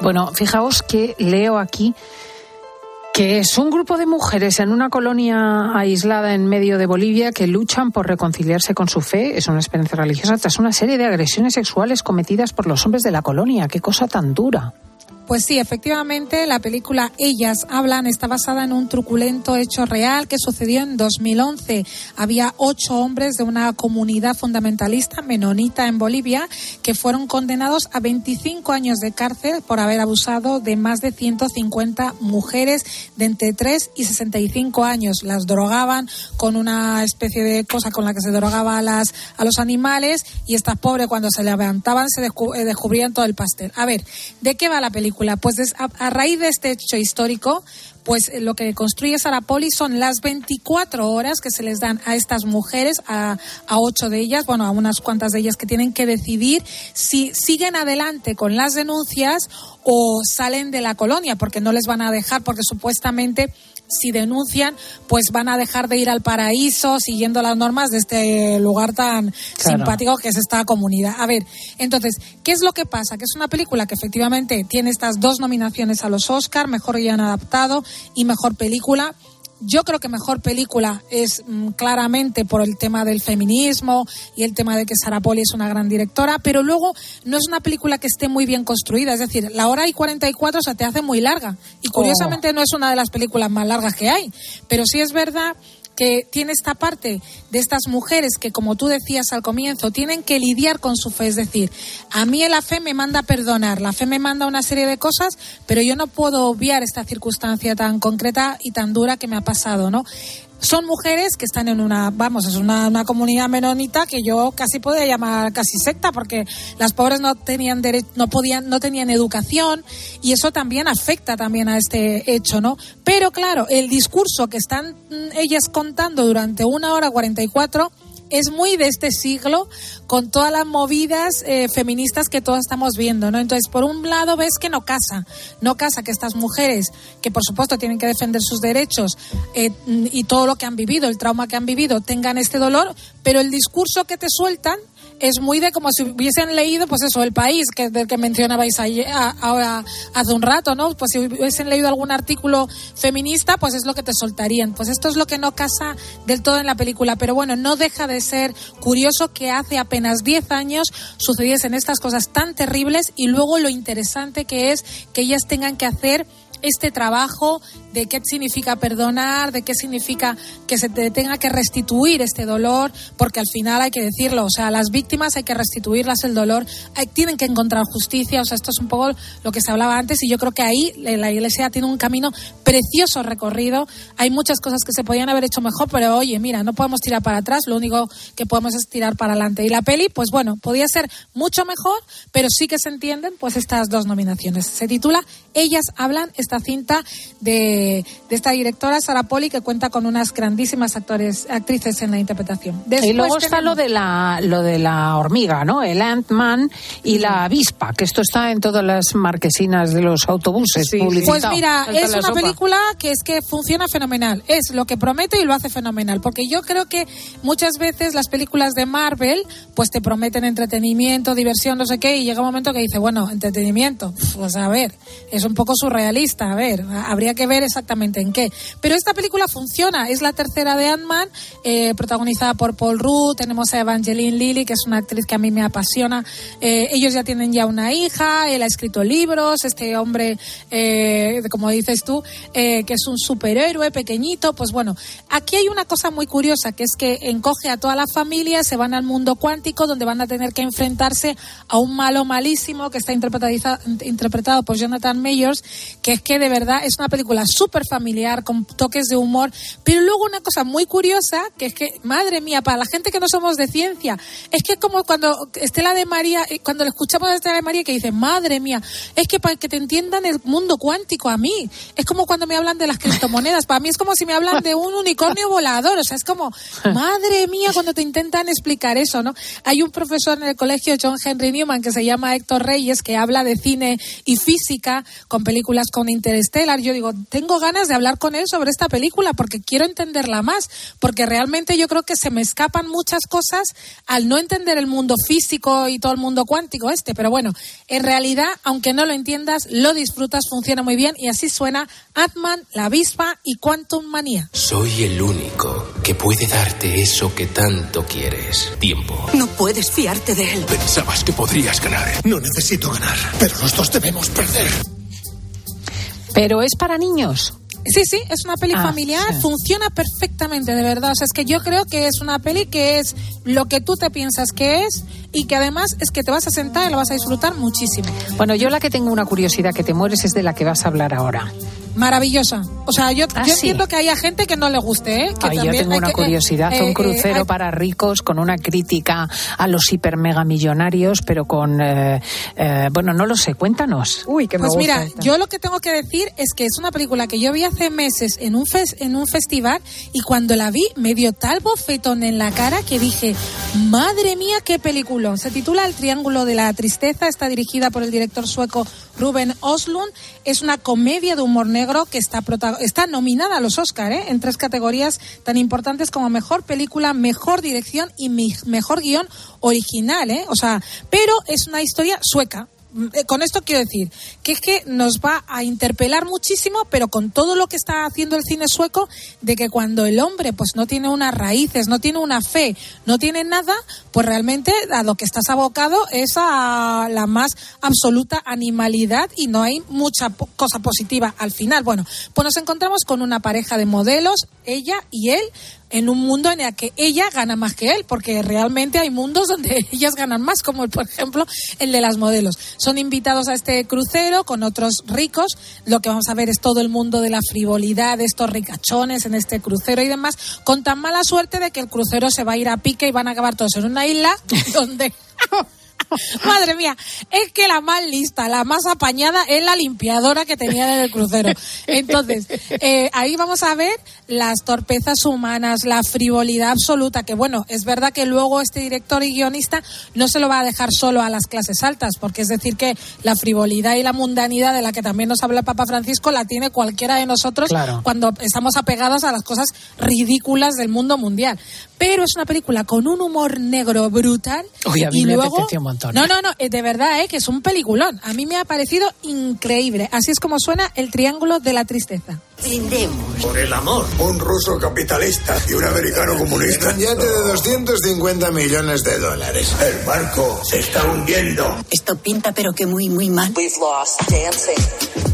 Bueno, fijaos que leo aquí que es un grupo de mujeres en una colonia aislada en medio de Bolivia que luchan por reconciliarse con su fe, es una experiencia religiosa, tras una serie de agresiones sexuales cometidas por los hombres de la colonia. Qué cosa tan dura. Pues sí, efectivamente, la película Ellas hablan está basada en un truculento hecho real que sucedió en 2011. Había ocho hombres de una comunidad fundamentalista menonita en Bolivia que fueron condenados a 25 años de cárcel por haber abusado de más de 150 mujeres de entre 3 y 65 años. Las drogaban con una especie de cosa con la que se drogaba a, las, a los animales y estas pobres cuando se levantaban se eh, descubrían todo el pastel. A ver, ¿de qué va la película? Pues a, a raíz de este hecho histórico, pues lo que construye Sarah Poli son las 24 horas que se les dan a estas mujeres, a, a ocho de ellas, bueno, a unas cuantas de ellas que tienen que decidir si siguen adelante con las denuncias o salen de la colonia, porque no les van a dejar, porque supuestamente si denuncian, pues van a dejar de ir al paraíso siguiendo las normas de este lugar tan Claro. simpático que es esta comunidad. A ver, entonces, ¿qué es lo que pasa? Que es una película que efectivamente tiene estas dos nominaciones a los Oscar, mejor guion adaptado y mejor película. Yo creo que mejor película es mm, claramente por el tema del feminismo y el tema de que Sarah Poli es una gran directora, pero luego no es una película que esté muy bien construida. Es decir, la hora y 44 se te hace muy larga. Y curiosamente no es una de las películas más largas que hay. Pero sí es verdad que tiene esta parte de estas mujeres que, como tú decías al comienzo, tienen que lidiar con su fe. Es decir, a mí la fe me manda perdonar, la fe me manda una serie de cosas, pero yo no puedo obviar esta circunstancia tan concreta y tan dura que me ha pasado, ¿no? Son mujeres que están en una, vamos, es una, una comunidad menonita que yo casi podría llamar casi secta, porque las pobres no tenían dere- no podían, no tenían educación y eso también afecta también a este hecho, ¿no? Pero claro, el discurso que están mm, ellas contando durante una hora 44 es muy de este siglo, con todas las movidas eh, feministas que todos estamos viendo, ¿no? Entonces, por un lado ves que no casa, no casa que estas mujeres, que por supuesto tienen que defender sus derechos eh, y todo lo que han vivido, el trauma que han vivido, tengan este dolor, pero el discurso que te sueltan es muy de como si hubiesen leído, pues eso, el país que del que mencionabais ayer- ahora hace un rato, ¿no? Pues si hubiesen leído algún artículo feminista, pues es lo que te soltarían. Pues esto es lo que no casa del todo en la película, pero bueno, no deja de ser curioso que hace apenas 10 años sucediesen estas cosas tan terribles y luego lo interesante que es que ellas tengan que hacer este trabajo de qué significa perdonar, de qué significa que se te tenga que restituir este dolor, porque al final hay que decirlo, o sea, las víctimas hay que restituirlas el dolor, hay- tienen que encontrar justicia, o sea, esto es un poco lo que se hablaba antes y yo creo que ahí la Iglesia tiene un camino precioso recorrido, hay muchas cosas que se podían haber hecho mejor, pero oye, mira, no podemos tirar para atrás, lo único que podemos es tirar para adelante. Y la peli, pues bueno, podía ser mucho mejor, pero sí que se entienden pues estas dos nominaciones. Se titula Ellas hablan, esta cinta de, de esta directora Sara Poli que cuenta con unas grandísimas actores, actrices en la interpretación. y luego está lo de la lo de la hormiga, ¿no? El Ant-Man y la avispa, que esto está en todas las marquesinas de los autobuses publicitado. Pues mira, es una sopa. película que es que funciona fenomenal. Es lo que promete y lo hace fenomenal. Porque yo creo que muchas veces las películas de Marvel, pues te prometen entretenimiento, diversión, no sé qué, y llega un momento que dice, bueno, entretenimiento, pues a ver, es un poco surrealista, a ver, habría que ver exactamente en qué. Pero esta película funciona, es la tercera de Ant-Man, eh, protagonizada por Paul Rudd, tenemos a Evangeline Lilly, que es una actriz que a mí me apasiona. Eh, ellos ya tienen ya una hija, él ha escrito libros, este hombre, eh, como dices tú, que es un superhéroe pequeñito, pues bueno, aquí hay una cosa muy curiosa, que es que encoge a toda la familia, se van al mundo cuántico, donde van a tener que enfrentarse a un malo malísimo que está interpretado por Jonathan Mayers, que es que de verdad es una película súper familiar, con toques de humor, pero luego una cosa muy curiosa, que es que, madre mía, para la gente que no somos de ciencia, es que como cuando Estela de María, eh, cuando le escuchamos a Estela de María que dice, madre mía, es que para que te entiendan el mundo cuántico a mí, es como cuando me hablan de las criptomonedas, para mí es como si me hablan de un unicornio volador, o sea, es como, madre mía, cuando te intentan explicar eso, ¿no? Hay un profesor en el colegio, John Henry Newman, que se llama Héctor Reyes, que habla de cine y física con películas con Interstellar. Yo digo, tengo ganas de hablar con él sobre esta película porque quiero entenderla más, porque realmente yo creo que se me escapan muchas cosas al no entender el mundo físico y todo el mundo cuántico este. Pero bueno, en realidad, aunque no lo entiendas, lo disfrutas, funciona muy bien y así suena Atman, La Avispa y Quantum Manía. Soy el único que puede darte eso que tanto quieres. Tiempo. No puedes fiarte de él. Pensabas que podrías ganar. No necesito ganar, pero los dos debemos perder. Pero es para niños. Sí, sí, es una peli Ah, familiar, sí. funciona perfectamente, de verdad. O sea, es que yo creo que es una peli que es lo que tú te piensas que es y que además es que te vas a sentar y lo vas a disfrutar muchísimo. Bueno, yo la que tengo una curiosidad que te mueres es de la que vas a hablar ahora. Maravillosa. O sea, yo, Ah, yo sí. entiendo que haya gente que no le guste, ¿eh? Que Ay, yo tengo una que- curiosidad, eh, un eh, crucero hay- para ricos con una crítica a los hiper mega millonarios, pero con, eh, eh, bueno, no lo sé, cuéntanos. Uy, que Pues mira, yo lo que tengo que decir es que es una película que yo vi hace meses en un fes- en un festival y cuando la vi me dio tal bofetón en la cara que dije, madre mía, qué película. Se titula El Triángulo de la Tristeza, está dirigida por el director sueco Ruben Oslund. Es una comedia de humor negro que está, está nominada a los Oscar ¿eh? en tres categorías tan importantes como mejor película, mejor dirección y mejor guion original. ¿eh? O sea, pero es una historia sueca. Eh, Con esto quiero decir que es que nos va a interpelar muchísimo, pero con todo lo que está haciendo el cine sueco, de que cuando el hombre pues no tiene unas raíces, no tiene una fe, no tiene nada, pues realmente a lo que estás abocado es a la más absoluta animalidad y no hay mucha cosa positiva al final. Bueno, pues nos encontramos con una pareja de modelos, ella y él, en un mundo en el que ella gana más que él, porque realmente hay mundos donde [LAUGHS] ellas ganan más, como por ejemplo el de las modelos. Son invitados a este crucero con otros ricos. Lo que vamos a ver es todo el mundo de la frivolidad, de estos ricachones en este crucero y demás, con tan mala suerte de que el crucero se va a ir a pique y van a acabar todos en una isla [LAUGHS] donde [LAUGHS] [LAUGHS] Madre mía, es que la más lista, la más apañada es la limpiadora que tenía en el crucero. Entonces, eh, ahí vamos a ver las torpezas humanas, la frivolidad absoluta, que bueno, es verdad que luego este director y guionista no se lo va a dejar solo a las clases altas, porque es decir que la frivolidad y la mundanidad de la que también nos habla el Papa Francisco la tiene cualquiera de nosotros Claro. cuando estamos apegados a las cosas ridículas del mundo mundial. Pero es una película con un humor negro brutal Uy, a mí y me luego montón. No, no, no, eh, de verdad, eh, que es un peliculón. A mí me ha parecido increíble. Así es como suena el triángulo de la tristeza. Por el amor. Un ruso capitalista y un americano comunista. Un yate de 250 millones de dólares. El barco se está hundiendo. Esto pinta pero que muy, muy mal.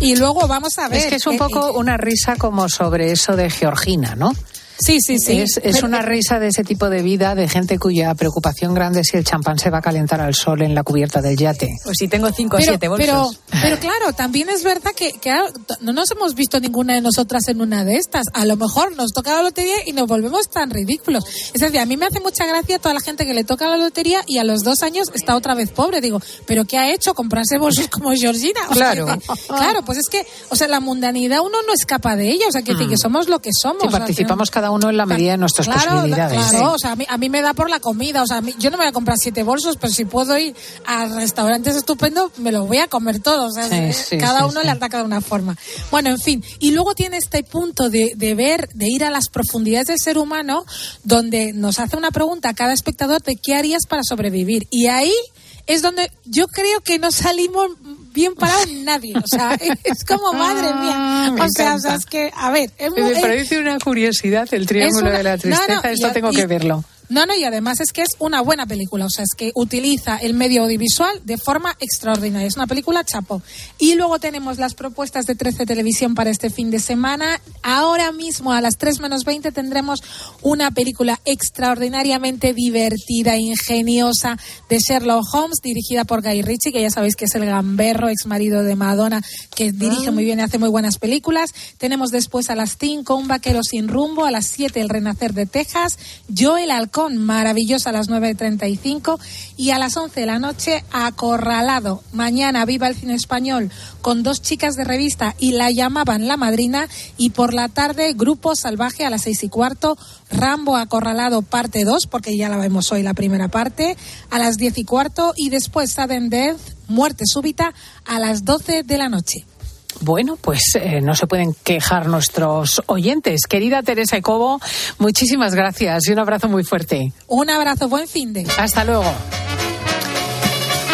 Y luego vamos a ver. Es que es un eh, poco una risa como sobre eso de Georgina, ¿no? Sí, sí, sí. Es, es Pero- una risa de ese tipo de vida de gente cuya preocupación grande es si el champán se va a calentar al sol en la cubierta del yate. Pues si tengo cinco o pero, siete pero, bolsos. pero claro, también es verdad que, no nos hemos visto ninguna de nosotras en una de estas. A lo mejor nos toca la lotería y nos volvemos tan ridículos. Es decir, a mí me hace mucha gracia toda la gente que le toca la lotería y a los dos años está otra vez pobre. Digo, ¿pero qué ha hecho? Comprarse bolsos como Georgina. O sea, Claro. que- claro, pues es que, o sea, la mundanidad uno no escapa de ella. O sea, que, Mm. que somos lo que somos. Sí, O sea, participamos cada uno en la medida de nuestras Claro, posibilidades. claro, o sea, a mí, a mí me da por la comida, o sea, mí- yo no me voy a comprar siete bolsos, pero si puedo ir a restaurantes estupendos, me los voy a comer todos, o sea, Sí, eh, sí, cada sí, uno le ataca de una forma. Bueno, en fin, y luego tiene este punto de, de ver, de ir a las profundidades del ser humano, donde nos hace una pregunta a cada espectador de qué harías para sobrevivir. Y ahí es donde yo creo que no salimos bien parados nadie, o sea, [LAUGHS] es como madre mía. Ah, O sea, o sea, es que, a ver, es Me parece una curiosidad el triángulo una- de la tristeza. no, no, Esto y- tengo y- que verlo. No, no, y además es que es una buena película, o sea, es que utiliza el medio audiovisual de forma extraordinaria. Es una película chapo. Y luego tenemos las propuestas de 13 Televisión para este fin de semana. Ahora mismo, a las 3 menos 20, tendremos una película extraordinariamente divertida, ingeniosa, de Sherlock Holmes, dirigida por Guy Ritchie, que ya sabéis que es el gamberro, ex marido de Madonna, que dirige muy bien y hace muy buenas películas. Tenemos después a las 5 Un vaquero sin rumbo, a las 7 El renacer de Texas, Yo el halcón, maravillosa a las 9.35 y a las 11 de la noche Acorralado. Mañana viva el cine español con dos chicas de revista y la llamaban la madrina y por la tarde Grupo Salvaje a las 6 y cuarto, Rambo Acorralado parte 2 porque ya la vemos hoy la primera parte a las 10 y cuarto y después Sudden Death, Muerte súbita a las 12 de la noche. Bueno, pues eh, no se pueden quejar nuestros oyentes. Querida Teresa Ecobo, muchísimas gracias y un abrazo muy fuerte. Un abrazo, buen fin de. Hasta luego.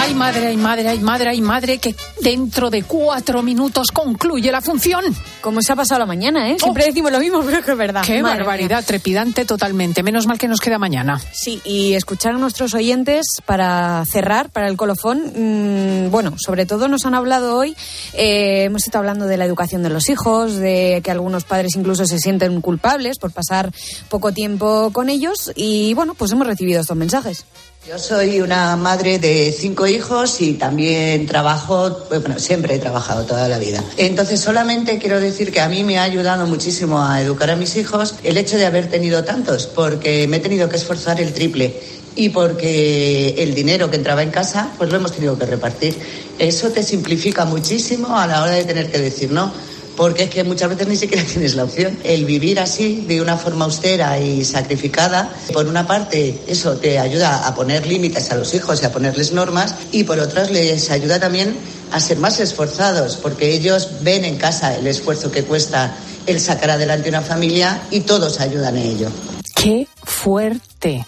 Ay, madre, ay, madre, ay, madre, ay, madre, que dentro de cuatro minutos concluye la función. Como se ha pasado la mañana, ¿eh? Siempre decimos lo mismo, [LAUGHS] pero que es verdad. Qué Madre barbaridad, mía. trepidante totalmente. Menos mal que nos queda mañana. Sí, y escuchar a nuestros oyentes para cerrar, para el colofón. mm, bueno, sobre todo nos han hablado hoy, eh, hemos estado hablando de la educación de los hijos, de que algunos padres incluso se sienten culpables por pasar poco tiempo con ellos y bueno, pues hemos recibido estos mensajes. Yo soy una madre de cinco hijos y también trabajo, bueno, siempre he trabajado toda la vida. Entonces solamente quiero decir que a mí me ha ayudado muchísimo a educar a mis hijos el hecho de haber tenido tantos, porque me he tenido que esforzar el triple y porque el dinero que entraba en casa, pues lo hemos tenido que repartir. Eso te simplifica muchísimo a la hora de tener que decir no. Porque es que muchas veces ni siquiera [LAUGHS] tienes la opción. El vivir así, de una forma austera y sacrificada, por una parte, eso te ayuda a poner límites a los hijos y a ponerles normas, y por otras les ayuda también a ser más esforzados, porque ellos ven en casa el esfuerzo que cuesta el sacar adelante una familia y todos ayudan en ello. Qué fuerte.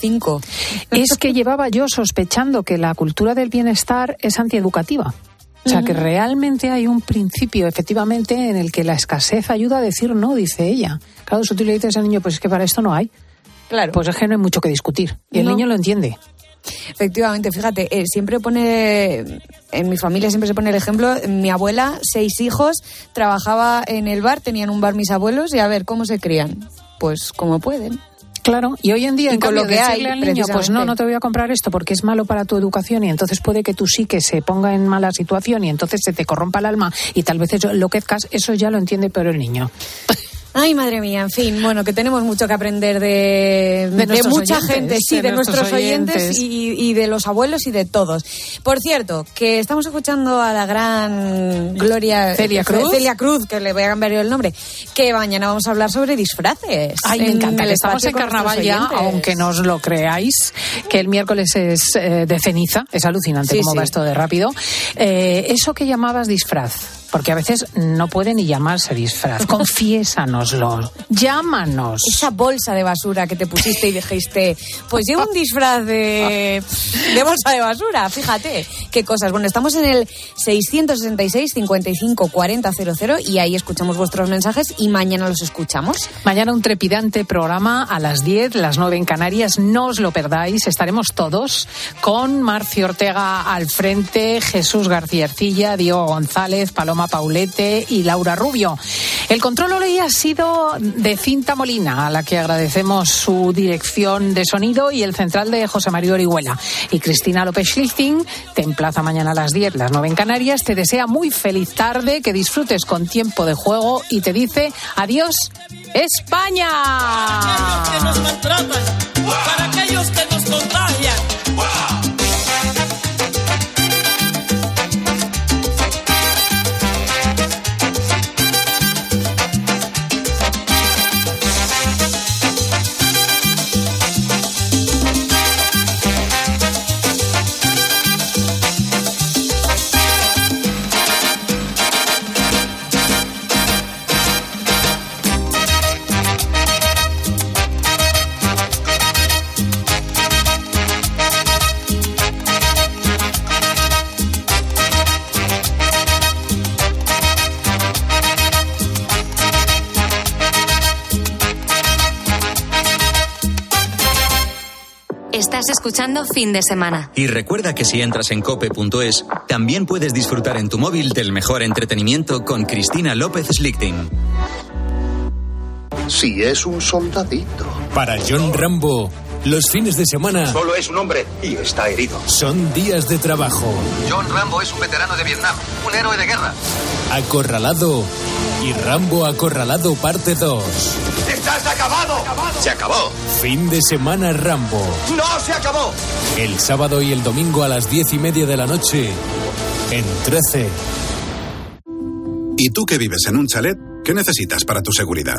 Cinco. Es que llevaba yo sospechando que la cultura del bienestar es antieducativa. O sea, que realmente hay un principio, efectivamente, en el que la escasez ayuda a decir no, dice ella. Claro, si tú le dices al niño, pues es que para esto no hay. Claro. Pues es que no hay mucho que discutir. Y el niño lo entiende. Efectivamente, fíjate, eh, siempre pone, en mi familia siempre se pone el ejemplo, mi abuela, seis hijos, trabajaba en el bar, tenían un bar mis abuelos y a ver, ¿cómo se crían? Pues como pueden. Claro, y hoy en día, en con cambio, lo que decirle hay, al niño, pues no, no te voy a comprar esto porque es malo para tu educación y entonces puede que tú sí que se ponga en mala situación y entonces se te corrompa el alma y tal vez eso- enloquezcas, eso ya lo entiende pero el niño. Ay, madre mía, en fin, bueno, que tenemos mucho que aprender de, mucha oyentes, gente, sí, de de, nuestros oyentes, oyentes. y, y de los abuelos y de todos. Por cierto, que estamos escuchando a la gran Gloria Celia Cruz. Celia Cruz, que le voy a cambiar yo el nombre, que mañana vamos a hablar sobre disfraces. Ay, me en encanta, el que estamos en carnaval ya, aunque no os lo creáis, que el miércoles es eh, de ceniza, es alucinante Sí, cómo sí. va esto de rápido. Eh, eso que llamabas disfraz. Porque a veces no puede ni llamarse disfraz. Confiésanoslo. Llámanos. Esa bolsa de basura que te pusiste y dijiste, pues llevo un disfraz de, de bolsa de basura, fíjate, qué cosas. Bueno, estamos en el 666 55 40 00 y ahí escuchamos vuestros mensajes y mañana los escuchamos. Mañana un trepidante programa a las 10, las 9 en Canarias. No os lo perdáis. Estaremos todos con Marcio Ortega al frente, Jesús García Ercilla, Diego González, Paloma Paulete y Laura Rubio. El control hoy ha sido de Cinta Molina, a la que agradecemos su dirección de sonido y el central de José María Orihuela. Y Cristina López Schlichting te emplaza mañana a las 10, las 9 en Canarias. Te desea muy feliz tarde, que disfrutes con tiempo de juego y te dice adiós, España. Para aquellos que nos para aquellos que nos contagian. Escuchando fin de semana. Y recuerda que si entras en cope.es, también puedes disfrutar en tu móvil del mejor entretenimiento con Cristina López Slichting. Si es un soldadito. Para John Rambo, los fines de semana Solo es un hombre y está herido. son días de trabajo. John Rambo es un veterano de Vietnam, un héroe de guerra. Acorralado y Rambo Acorralado parte 2. ¡Estás acabado! ¡Se acabó! Fin de semana Rambo. ¡No se acabó! El sábado y el domingo a las diez y media de la noche en 13. ¿Y tú que vives en un chalet? ¿Qué necesitas para tu seguridad?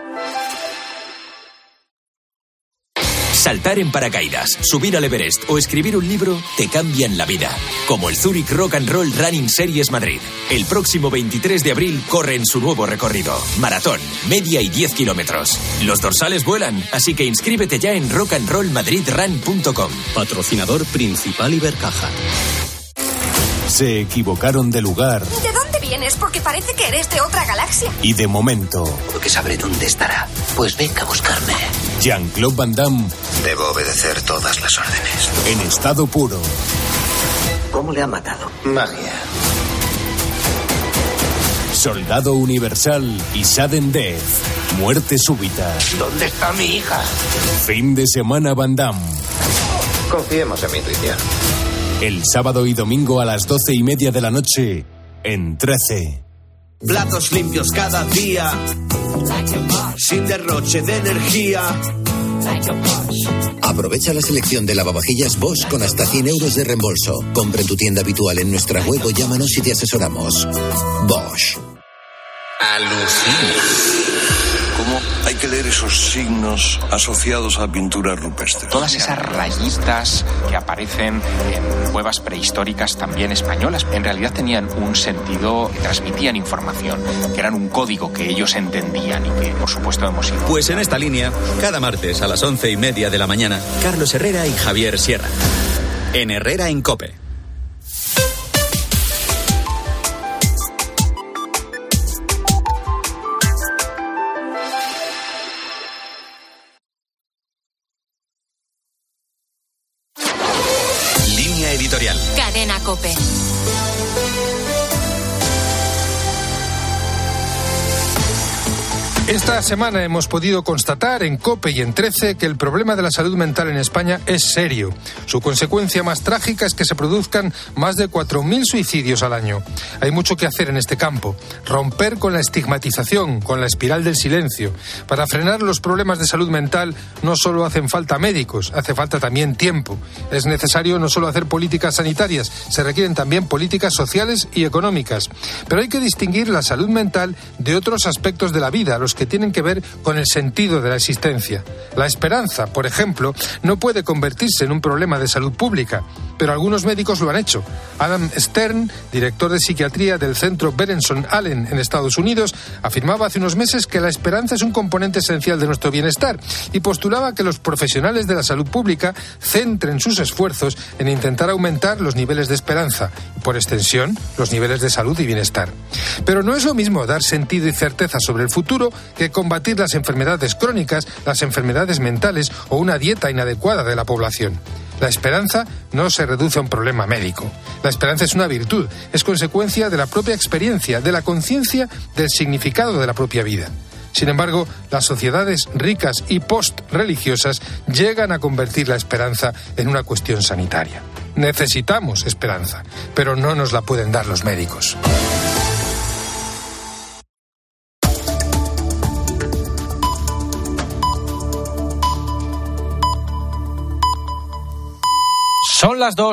Saltar en paracaídas, subir al Everest o escribir un libro te cambian la vida. Como el Zurich Rock and Roll Running Series Madrid. El próximo 23 de abril corre en su nuevo recorrido. Maratón, media y 10 kilómetros. Los dorsales vuelan, así que inscríbete ya en rockandrollmadridrun.com. Patrocinador principal Ibercaja. Se equivocaron de lugar ¿De dónde vienes? Porque parece que eres de otra galaxia. y de momento. Porque sabré dónde estará. Pues venga a buscarme. Jean-Claude Van Damme Debo obedecer todas las órdenes. en estado puro. ¿Cómo le ha matado? Magia. Soldado Universal y Sudden Death. Muerte súbita. ¿Dónde está mi hija? Fin de semana Van Damme. Confiemos en mi intuición. El sábado y domingo a las doce y media de la noche en 13. Platos limpios cada día. Sin derroche de energía. Aprovecha la selección de lavavajillas Bosch con hasta 100 euros de reembolso. Compra en tu tienda habitual en nuestra web o llámanos y te asesoramos. Bosch. Alucina. ¿Cómo hay que leer esos signos asociados a pintura rupestre? Todas esas rayitas que aparecen en cuevas prehistóricas también españolas, en realidad tenían un sentido, que transmitían información, que eran un código que ellos entendían y que, por supuesto, hemos ido. Pues en esta línea, cada martes a las once y media de la mañana, Carlos Herrera y Javier Sierra. En Herrera en Cope. Cadena Cope. Esta semana hemos podido constatar en COPE y en 13 que el problema de la salud mental en España es serio. Su consecuencia más trágica es que se produzcan más de 4.000 suicidios al año. Hay mucho que hacer en este campo. Romper con la estigmatización, con la espiral del silencio. Para frenar los problemas de salud mental no solo hacen falta médicos, hace falta también tiempo. Es necesario no solo hacer políticas sanitarias, se requieren también políticas sociales y económicas. Pero hay que distinguir la salud mental de otros aspectos de la vida, los que tienen que ver con el sentido de la existencia. La esperanza, por ejemplo, no puede convertirse en un problema de salud pública, pero algunos médicos lo han hecho. Adam Stern, director de psiquiatría del centro Berenson Allen en Estados Unidos, afirmaba hace unos meses que la esperanza es un componente esencial de nuestro bienestar y postulaba que los profesionales de la salud pública centren sus esfuerzos en intentar aumentar los niveles de esperanza y, por extensión, los niveles de salud y bienestar. Pero no es lo mismo dar sentido y certeza sobre el futuro que combatir las enfermedades crónicas, las enfermedades mentales o una dieta inadecuada de la población. La esperanza no se reduce a un problema médico. La esperanza es una virtud, es consecuencia de la propia experiencia, de la conciencia del significado de la propia vida. Sin embargo, las sociedades ricas y post-religiosas llegan a convertir la esperanza en una cuestión sanitaria. Necesitamos esperanza, pero no nos la pueden dar los médicos. Son las dos.